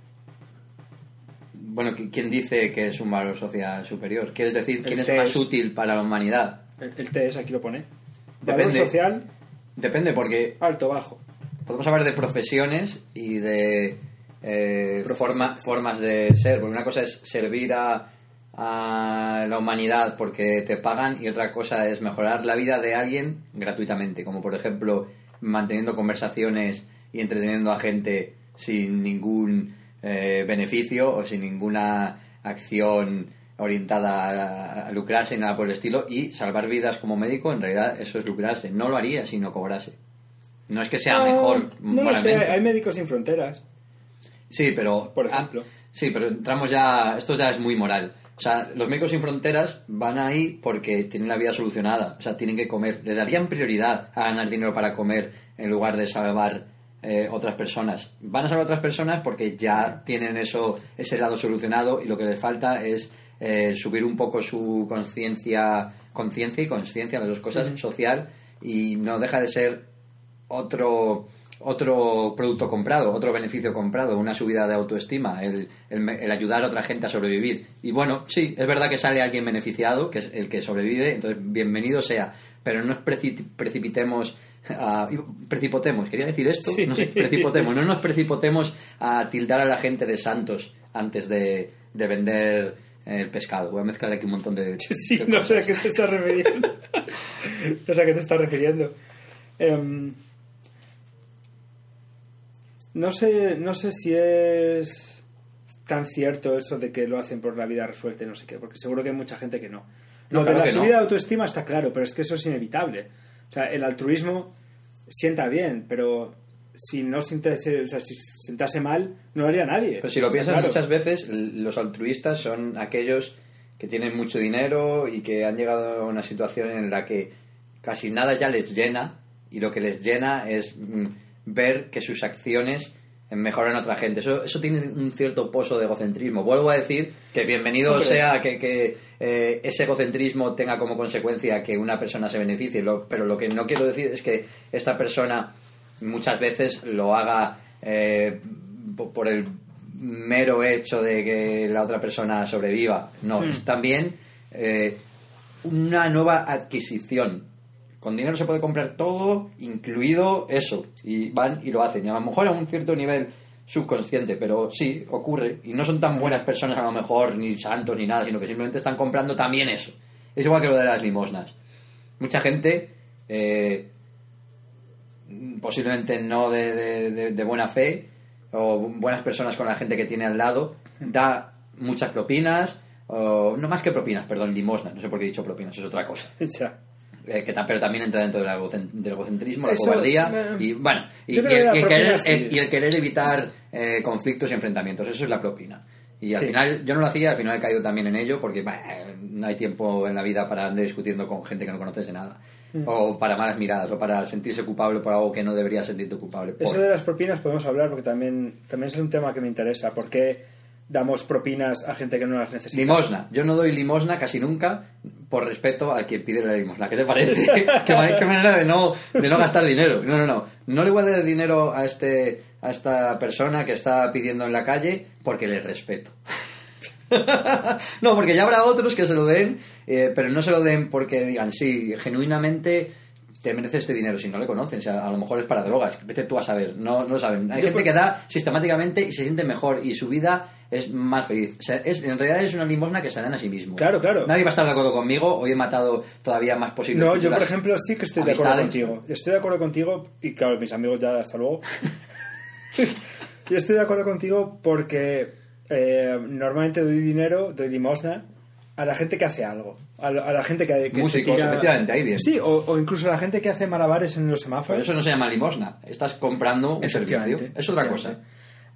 Bueno, ¿qui- ¿quién dice que es un valor social superior? ¿Quieres decir quién El es más útil para la humanidad? El, el test aquí lo pone. Valor Depende. social, Depende, porque alto, bajo. podemos hablar de profesiones y de eh, forma- formas de ser. Porque una cosa es servir a, a la humanidad porque te pagan y otra cosa es mejorar la vida de alguien gratuitamente. Como por ejemplo manteniendo conversaciones y entreteniendo a gente sin ningún eh, beneficio o sin ninguna acción orientada a, a lucrarse ni nada por el estilo y salvar vidas como médico en realidad eso es lucrarse no lo haría si no cobrase no es que sea Ah, mejor No sé, hay médicos sin fronteras. Sí, pero. Por ah, ejemplo. sí, pero entramos ya. Esto ya es muy moral. O sea, los médicos sin fronteras van ahí porque tienen la vida solucionada. O sea, tienen que comer. Le darían prioridad a ganar dinero para comer en lugar de salvar eh, otras personas. Van a salvar otras personas porque ya tienen eso, ese lado solucionado y lo que les falta es eh, subir un poco su conciencia, conciencia y conciencia de las cosas social y no deja de ser otro otro producto comprado, otro beneficio comprado, una subida de autoestima, el, el el ayudar a otra gente a sobrevivir. Y bueno, sí, es verdad que sale alguien beneficiado, que es el que sobrevive, entonces bienvenido sea, pero no nos preci- precipitemos, a- precipitemos, quería decir esto, Sí. no sé, precipitemos, no nos precipitemos a tildar a la gente de santos antes de, de vender el pescado. Voy a mezclar aquí un montón de... Sí, de no sé a qué te estás refiriendo. <laughs> no sé a qué te estás refiriendo. Em, no sé, no sé si es tan cierto eso de que lo hacen por la vida resuelta y no sé qué, porque seguro que hay mucha gente que no. No, Lo claro de la no. subida de autoestima está claro, pero es que eso es inevitable. O sea, el altruismo sienta bien, pero si no sintase, o sea, si sentase mal, no lo haría nadie. Pero si lo piensas claro. muchas veces, los altruistas son aquellos que tienen mucho dinero y que han llegado a una situación en la que casi nada ya les llena y lo que les llena es mm, ver que sus acciones mejoran a otra gente. Eso, eso tiene un cierto pozo de egocentrismo. Vuelvo a decir que bienvenido sea que, que, eh, ese egocentrismo tenga como consecuencia que una persona se beneficie, Lo- pero lo que no quiero decir es que esta persona muchas veces lo haga eh, po- por el mero hecho de que la otra persona sobreviva. No, Hmm. es también eh, una nueva adquisición. Con dinero se puede comprar todo, incluido eso. Y van y lo hacen. Y a lo mejor a un cierto nivel subconsciente, pero sí, ocurre. Y no son tan buenas personas a lo mejor, ni santos ni nada, sino que simplemente están comprando también eso. Es igual que lo de las limosnas. Mucha gente, eh, posiblemente no de, buena fe, o buenas personas con la gente que tiene al lado, da muchas propinas, o no más que propinas, perdón, limosna, no sé por qué he dicho propinas, es otra cosa. <laughs> Eh, que pero también entra dentro del, egocen- del egocentrismo, la Eso, cobardía eh, y bueno y, yo y el, y querer, sí. el- y el querer evitar eh, conflictos y enfrentamientos eso es la propina y al Sí. final yo no lo hacía al final he caído también en ello porque bah, no hay tiempo en la vida para andar discutiendo con gente que no conoces de nada Mm. o para malas miradas o para sentirse culpable por algo que no debería sentirte culpable por. Eso de las propinas podemos hablar porque también, también es un tema que me interesa. ¿Por qué damos propinas a gente que no las necesita? Limosna. Yo no doy limosna casi nunca por respeto al que pide la limosna. ¿Qué te parece? <laughs> ¿Qué, ma- qué manera de no, de no gastar dinero. No, no, no. No le voy a dar dinero a, este, a esta persona que está pidiendo en la calle porque le respeto. <laughs> no, porque ya habrá otros que se lo den, eh, pero no se lo den porque digan, sí, genuinamente te merece este dinero si no le conocen. O sea, a lo mejor es para drogas. Vete tú a saber. No, no lo saben. Hay Yo gente por- que da sistemáticamente y se siente mejor y su vida es más feliz. O sea, es, en realidad es una limosna que se dan a sí mismos. Claro, claro. Nadie va a estar de acuerdo conmigo. Hoy he matado todavía más posibles. No, yo por ejemplo sí que estoy de acuerdo contigo. Estoy de acuerdo contigo y claro, mis amigos ya hasta luego. <laughs> yo estoy de acuerdo contigo porque eh, normalmente doy dinero, doy limosna a la gente que hace algo. A, la- a la gente que, que Músicos, tira- efectivamente, ahí bien. Sí, o, o incluso a la gente que hace malabares en los Pero semáforos. eso no se llama limosna. Estás comprando un servicio. Es otra cosa.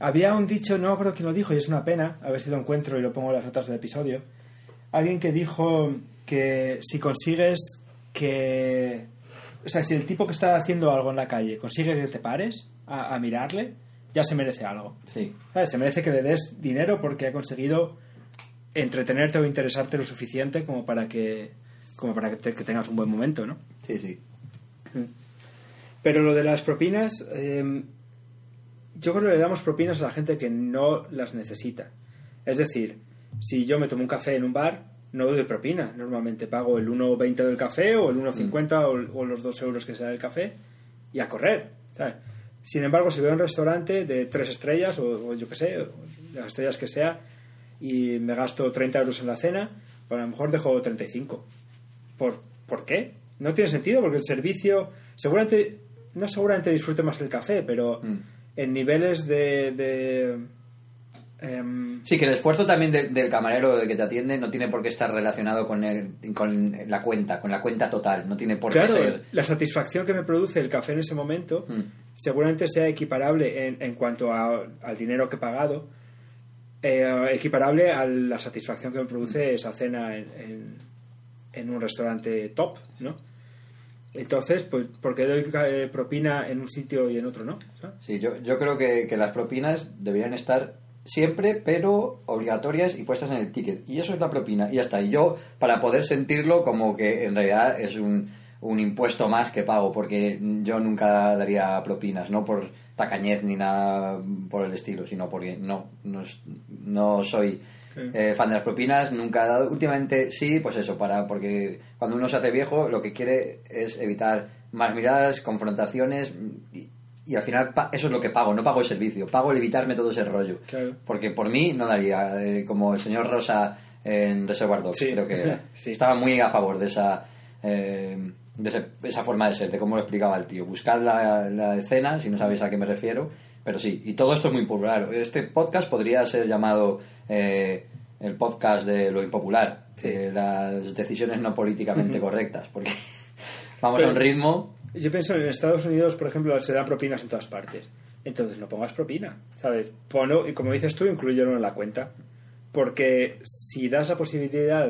Había un dicho, no creo quién lo dijo, y es una pena, a ver si lo encuentro y lo pongo en las notas del episodio. Alguien que dijo que si consigues que. O sea, si el tipo que está haciendo algo en la calle consigue que te pares a, a mirarle, ya se merece algo. Sí. ¿Sabes? Se merece que le des dinero porque ha conseguido entretenerte o interesarte lo suficiente como para que como para que, te- que tengas un buen momento, ¿no? Sí, sí. Pero lo de las propinas, eh, yo creo que le damos propinas a la gente que no las necesita. Es decir, si yo me tomo un café en un bar, no doy propina. Normalmente pago el 1,20 del café o el 1,50 o, o los 2 euros que sea del café y a correr. Sin embargo, si a un restaurante de 3 estrellas o, o yo qué sé, las estrellas que sea, y me gasto 30 euros en la cena, pues a lo mejor dejo 35. ¿Por, ¿Por qué? No tiene sentido porque el servicio, seguramente, no seguramente disfrute más el café, pero Mm. En niveles de... de em, Sí, que el esfuerzo también de- del camarero de que te atiende no tiene por qué estar relacionado con, el, con la cuenta, con la cuenta total. No tiene por claro, qué ser. la satisfacción que me produce el café en ese momento Mm. seguramente sea equiparable en, en cuanto a- al dinero que he pagado, eh, equiparable a la satisfacción que me produce esa cena en, en- en un restaurante top, ¿no? Entonces, pues, ¿por qué doy eh, propina en un sitio y en otro no? Sí, yo, yo creo que, que las propinas deberían estar siempre, pero obligatorias y puestas en el ticket. Y eso es la propina, y ya está. Y yo, para poder sentirlo, como que en realidad es un, un impuesto más que pago, porque yo nunca daría propinas, no por tacañez ni nada por el estilo, sino porque no, no, no soy Sí. eh, fan de las propinas, nunca he dado. Últimamente sí, pues eso, para porque cuando uno se hace viejo, lo que quiere es evitar más miradas, confrontaciones y, y al final eso es lo que pago, no pago el servicio, pago el evitarme todo ese rollo. Claro. Porque por mí no daría, eh, como el señor Rosa en Reservoir Dogs, Sí. creo que era. <laughs> Sí. estaba muy a favor de esa. eh, de ese- esa forma de ser, de cómo lo explicaba el tío. Buscad la, la escena, si no sabéis a qué me refiero, pero sí, y todo esto es muy popular. Este podcast podría ser llamado eh, el podcast de lo impopular, Sí. de las decisiones no políticamente <laughs> correctas, porque <laughs> vamos a un ritmo. Yo pienso en Estados Unidos, por ejemplo, se dan propinas en todas partes. Entonces no pongas propina, ¿sabes? Ponlo, y como dices tú, incluyelo en la cuenta. Porque si das la posibilidad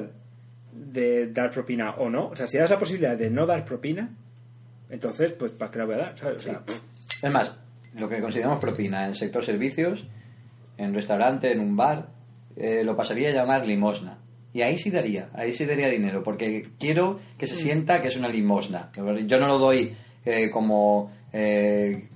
de dar propina o no, o sea, si das la posibilidad de no dar propina, entonces, pues, ¿para qué la voy a dar? ¿sabes? O sea, Es más, lo que consideramos propina en el sector servicios, en restaurante, en un bar, eh, lo pasaría a llamar limosna. Y ahí sí daría, ahí sí daría dinero, porque quiero que se sienta que es una limosna. Yo no lo doy eh, como eh,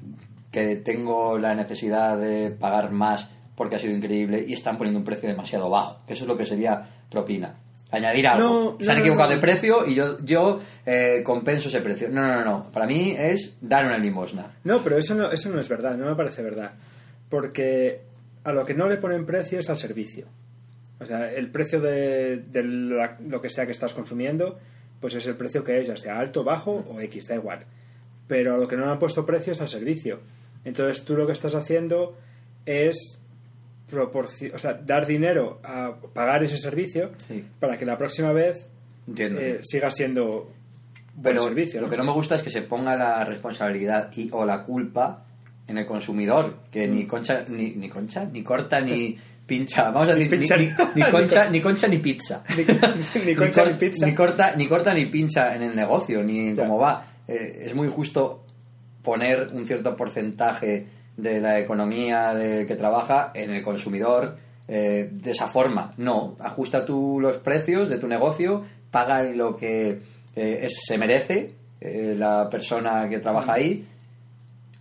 que tengo la necesidad de pagar más porque ha sido increíble y están poniendo un precio demasiado bajo, que eso es lo que sería propina. Añadir algo. No, se han no, equivocado no. de precio y yo, yo eh, compenso ese precio. No, no, no, no. Para mí es dar una limosna. No, pero eso no, eso no es verdad, no me parece verdad. Porque a lo que no le ponen precio es al servicio. O sea, el precio de, de la- lo que sea que estás consumiendo, pues es el precio que es, ya sea alto, bajo o X, da igual. Pero a lo que no le han puesto precio es al servicio. Entonces tú lo que estás haciendo es o sea, dar dinero a pagar ese servicio Sí. para que la próxima vez eh, siga siendo buen Pero servicio. lo que no me gusta es que se ponga la responsabilidad y o la culpa en el consumidor, que Mm. ni concha, ni, ni concha, ni corta, ni <laughs> pincha. Vamos a decir, ni, <laughs> ni- ni concha, ni concha <laughs> ni pizza. Ni- concha ni pizza. Ni corta, ni corta ni pincha en el negocio, ni en cómo va. Eh, es muy justo poner un cierto porcentaje de la economía de que trabaja en el consumidor eh, de esa forma. No, ajusta tú los precios de tu negocio, paga lo que eh, es- se merece eh, la persona que trabaja ahí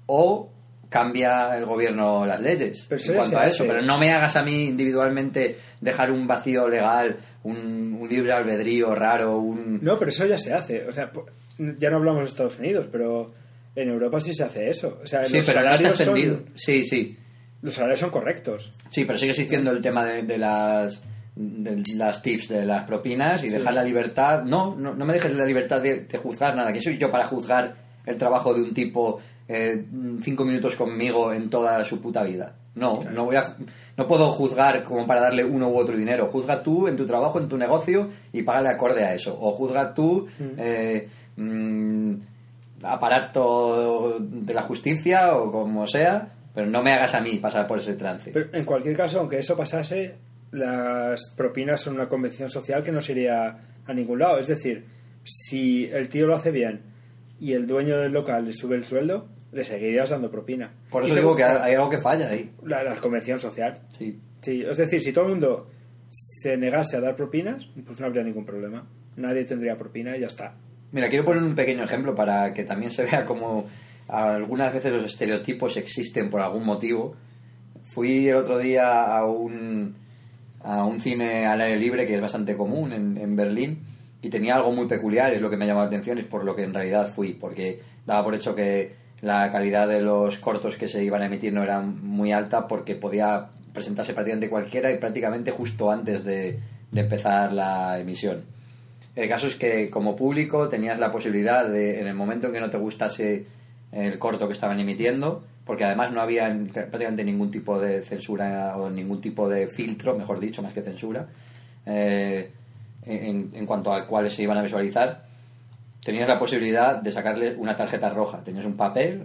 o cambia el gobierno las leyes Pero en cuanto a eso. hace. Pero no me hagas a mí individualmente dejar un vacío legal, un, un libre albedrío raro, un... No, pero eso ya se hace. O sea, ya no hablamos de Estados Unidos, pero en Europa sí se hace eso. O sea, sí, los pero no está salarios extendido. son, Sí, sí. los salarios son correctos. Sí, pero sigue existiendo el tema de, de las de las tips, de las propinas y Sí. dejar la libertad. No, no, no me dejes la libertad de, de juzgar nada. que soy yo para juzgar el trabajo de un tipo eh, cinco minutos conmigo en toda su puta vida? No, Claro. no voy a, no puedo juzgar como para darle uno u otro dinero. Juzga tú en tu trabajo, en tu negocio y págale acorde a eso. O juzga tú Mm. eh, mm, aparato de la justicia o como sea, pero no me hagas a mí pasar por ese trance. Pero en cualquier caso, aunque eso pasase, las propinas son una convención social que no se iría a ningún lado. Es decir, si el tío lo hace bien y el dueño del local le sube el sueldo, le seguirías dando propina. Por Y eso digo que hay algo que falla ahí. La, la convención social. Sí. Sí, es decir, si todo el mundo se negase a dar propinas, pues no habría ningún problema. Nadie tendría propina y ya está. Mira, quiero poner un pequeño ejemplo para que también se vea cómo algunas veces los estereotipos existen por algún motivo. Fui el otro día a un, a un cine al aire libre que es bastante común en, en Berlín y tenía algo muy peculiar, es lo que me llamado la atención, es por lo que en realidad fui, porque daba por hecho que la calidad de los cortos que se iban a emitir no era muy alta porque podía presentarse prácticamente cualquiera y prácticamente justo antes de, de empezar la emisión. El caso es que como público tenías la posibilidad de, en el momento en que no te gustase el corto que estaban emitiendo, porque además no había prácticamente ningún tipo de censura o ningún tipo de filtro, mejor dicho, más que censura, eh, en, cuanto a cuáles se iban a visualizar, tenías la posibilidad de sacarle una tarjeta roja. Tenías un papel,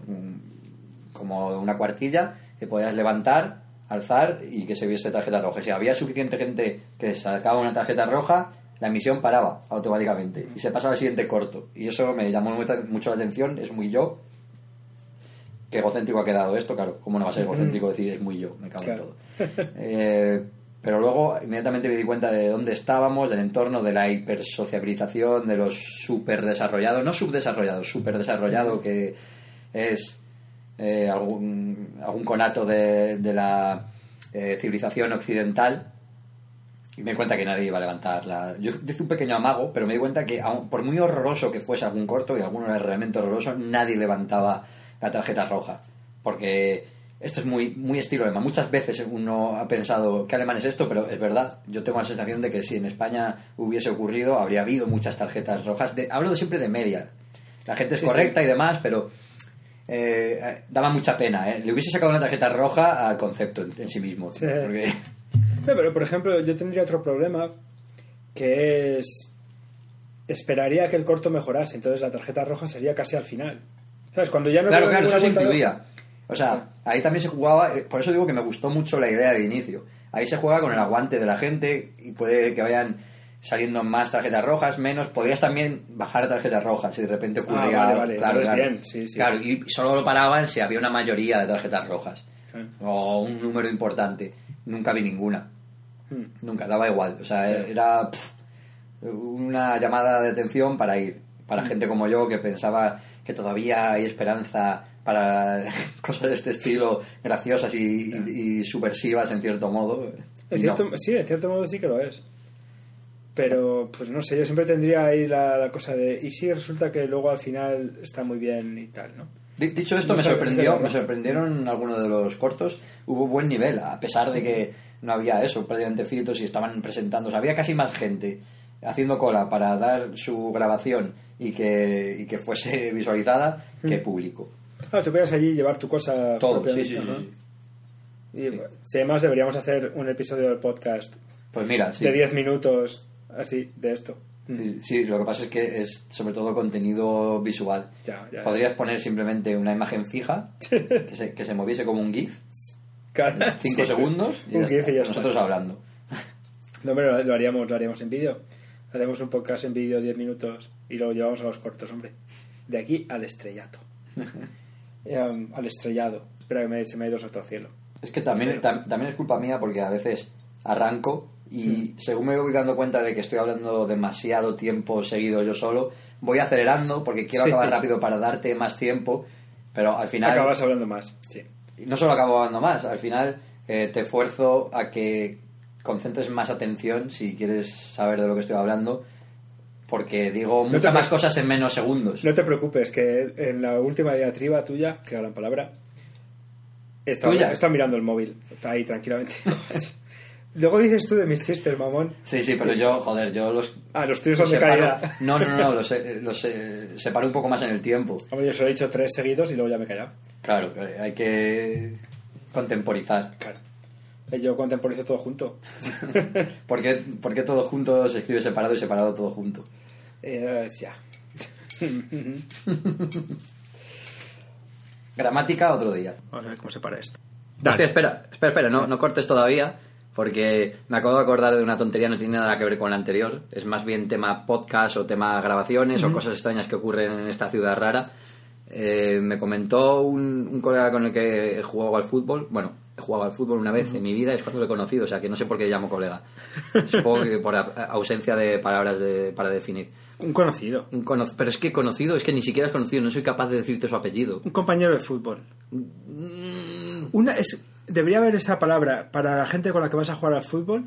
como una cuartilla, que podías levantar, alzar y que se viese tarjeta roja. Si había suficiente gente que sacaba una tarjeta roja, la emisión paraba automáticamente y se pasaba al siguiente corto. Y eso me llamó mucho, mucho la atención, es muy yo. Qué egocéntrico ha quedado esto, claro. ¿Cómo no va a ser egocéntrico decir es muy yo? Me cago Claro. en todo. Eh, pero luego inmediatamente me di cuenta de dónde estábamos, del entorno, de la hipersociabilización, de los super desarrollados, no subdesarrollados, super desarrollado que es eh, algún, algún conato de, de la eh, civilización occidental. Y me di cuenta que nadie iba a levantar la... Yo hice un pequeño amago, pero me di cuenta que aun- por muy horroroso que fuese algún corto, y alguno era realmente horroroso, nadie levantaba la tarjeta roja. Porque esto es muy, muy estilo alemán. Muchas veces uno ha pensado, ¿qué alemán es esto? Pero es verdad. Yo tengo la sensación de que si en España hubiese ocurrido, habría habido muchas tarjetas rojas. De, hablo siempre de media. La gente es Sí, correcta sí. y demás, pero eh, daba mucha pena. ¿eh? Le hubiese sacado una tarjeta roja al concepto en, en sí mismo. Sí. Porque... No, pero por ejemplo, yo tendría otro problema que es. Esperaría que el corto mejorase, entonces la tarjeta roja sería casi al final. ¿Sabes? Cuando ya no Claro, claro, eso se incluía. O sea, ahí también se jugaba, eh, por eso digo que me gustó mucho la idea de inicio. Ahí se juega con el aguante de la gente y puede que vayan saliendo más tarjetas rojas, menos. Podrías también bajar tarjetas rojas si de repente ocurría. Ah, vale, vale, Claro, claro. bien, sí, sí. Claro, y solo lo paraban si había una mayoría de tarjetas rojas Claro. o un número importante. Nunca vi ninguna. Hmm. Nunca, daba igual. O sea, era una llamada de atención para ir. Mm. Para gente como yo que pensaba que todavía hay esperanza para <laughs> cosas de este estilo graciosas y, y- y subversivas en cierto modo. En no. Sí, en cierto modo sí que lo es. Pero, pues no sé, yo siempre tendría ahí la, la cosa de. ¿Y si resulta que luego al final está muy bien y tal, no? Di- Dicho esto, me sorprendió, me sorprendieron algunos de los cortos. Hubo buen nivel, a pesar de que no había eso, prácticamente filtros y estaban sea, había casi más gente haciendo cola para dar su grabación y que, y que fuese <laughs> visualizada que público. Ah, tú puedes allí llevar tu cosa. Todo, sí, sí, sí. Y, si además deberíamos hacer un episodio del podcast Pues mira, sí. de 10 minutos, así, de esto. Sí, sí, lo que pasa es que es sobre todo contenido visual. Ya, ya. Podrías poner simplemente una imagen fija <laughs> que se, que se moviese como un GIF, Claro, 5 sí. segundos y Un ya GIF está. y ya está. nosotros hablando. No, pero lo, haríamos, lo haríamos en vídeo. Hacemos un podcast en vídeo 10 minutos y luego llevamos a los cortos, hombre. De aquí al estrellato. <laughs> Em, al estrellado. Espera que me- se me ha ido otro cielo. Es que también, tam- también es culpa mía porque a veces arranco. Y según me voy dando cuenta de que estoy hablando demasiado tiempo seguido yo solo, voy acelerando porque quiero Sí. acabar rápido para darte más tiempo, pero al final... Acabas hablando más, sí. No solo acabo hablando más, al final eh, te esfuerzo a que concentres más atención si quieres saber de lo que estoy hablando, porque digo muchas más cosas en menos segundos. No te preocupes, que en la última diatriba tuya, que gran palabra, está, está mirando el móvil. Está ahí tranquilamente. <laughs> Luego dices tú de mis chistes, mamón. Sí, sí, pero yo, joder, yo los... Ah, los tuyos son los de separo- calidad. <laughs> No, no, no, los, los eh, separo un poco más en el tiempo. Hombre, yo solo he dicho tres seguidos y luego ya me he callado. Claro, hay que contemporizar. Claro. Eh, Yo contemporizo todo junto. <laughs> ¿Por qué, por qué todo junto se escribe separado y separado todo junto? Eh, ya. <laughs> Gramática otro día. Vamos a ver cómo se para esto. Hostia, espera, espera, espera, no, no cortes todavía, porque me acabo de acordar de una tontería, no tiene nada que ver con la anterior. Es más bien tema podcast o tema grabaciones o cosas extrañas que ocurren en esta ciudad rara. eh, me comentó un, un colega con el que he jugado al fútbol, bueno, he jugado al fútbol una vez en mi vida, es cuando lo he conocido, o sea que no sé por qué llamo colega. Supongo que por a- ausencia de palabras de- para definir. Un conocido. Un cono- pero es que conocido, es que ni siquiera es conocido, no soy capaz de decirte su apellido. Un compañero de fútbol. Mm, Una es, debería haber esa palabra para la gente con la que vas a jugar al fútbol,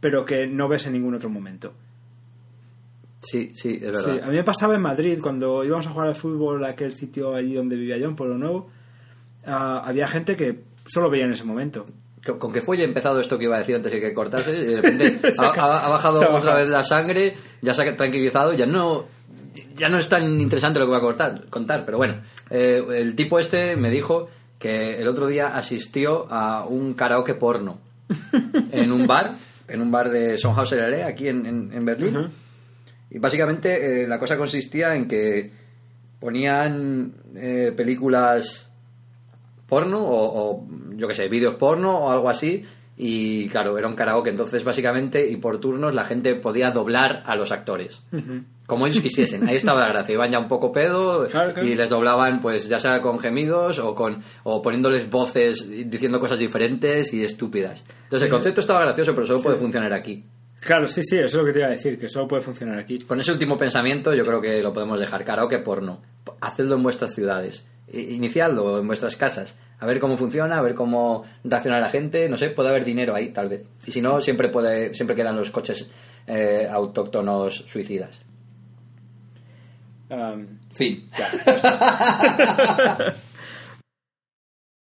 pero que no ves en ningún otro momento. Sí, sí, es Sí, verdad. a mí me pasaba en Madrid, cuando íbamos a jugar al fútbol a aquel sitio allí donde vivía yo, en Pueblo Nuevo, ah, había gente que solo veía en ese momento. Con, con que fue ya empezado esto que iba a decir antes de que cortase, y de repente <laughs> ha, ha- ha- ha bajado otra bajado. vez la sangre, ya se ha tranquilizado, ya no ya no es tan interesante lo que voy a cortar, contar, pero bueno, eh, el tipo este me dijo que el otro día asistió a un karaoke porno en un bar, en un bar de Sonnhauser aquí en, en, en Berlín. Y básicamente eh, la cosa consistía en que ponían eh, películas porno o, o, yo qué sé, vídeos porno o algo así. Y claro, era un karaoke. Entonces, básicamente, y por turnos, la gente podía doblar a los actores. Como ellos quisiesen. Ahí estaba la gracia. Iban ya un poco pedo Claro, claro. y les doblaban, pues ya sea con gemidos o, con, o poniéndoles voces diciendo cosas diferentes y estúpidas. Entonces, el concepto estaba gracioso, pero solo puede funcionar aquí. Claro, sí, sí, eso es lo que te iba a decir, que solo puede funcionar aquí. Con ese último pensamiento yo creo que lo podemos dejar. Karaoke porno. Hacedlo en vuestras ciudades. Iniciadlo en vuestras casas. A ver cómo funciona, a ver cómo reacciona la gente. No sé, puede haber dinero ahí, tal vez. Y si no, siempre, puede, siempre quedan los coches eh, autóctonos suicidas. Um, Fin. ya. <laughs>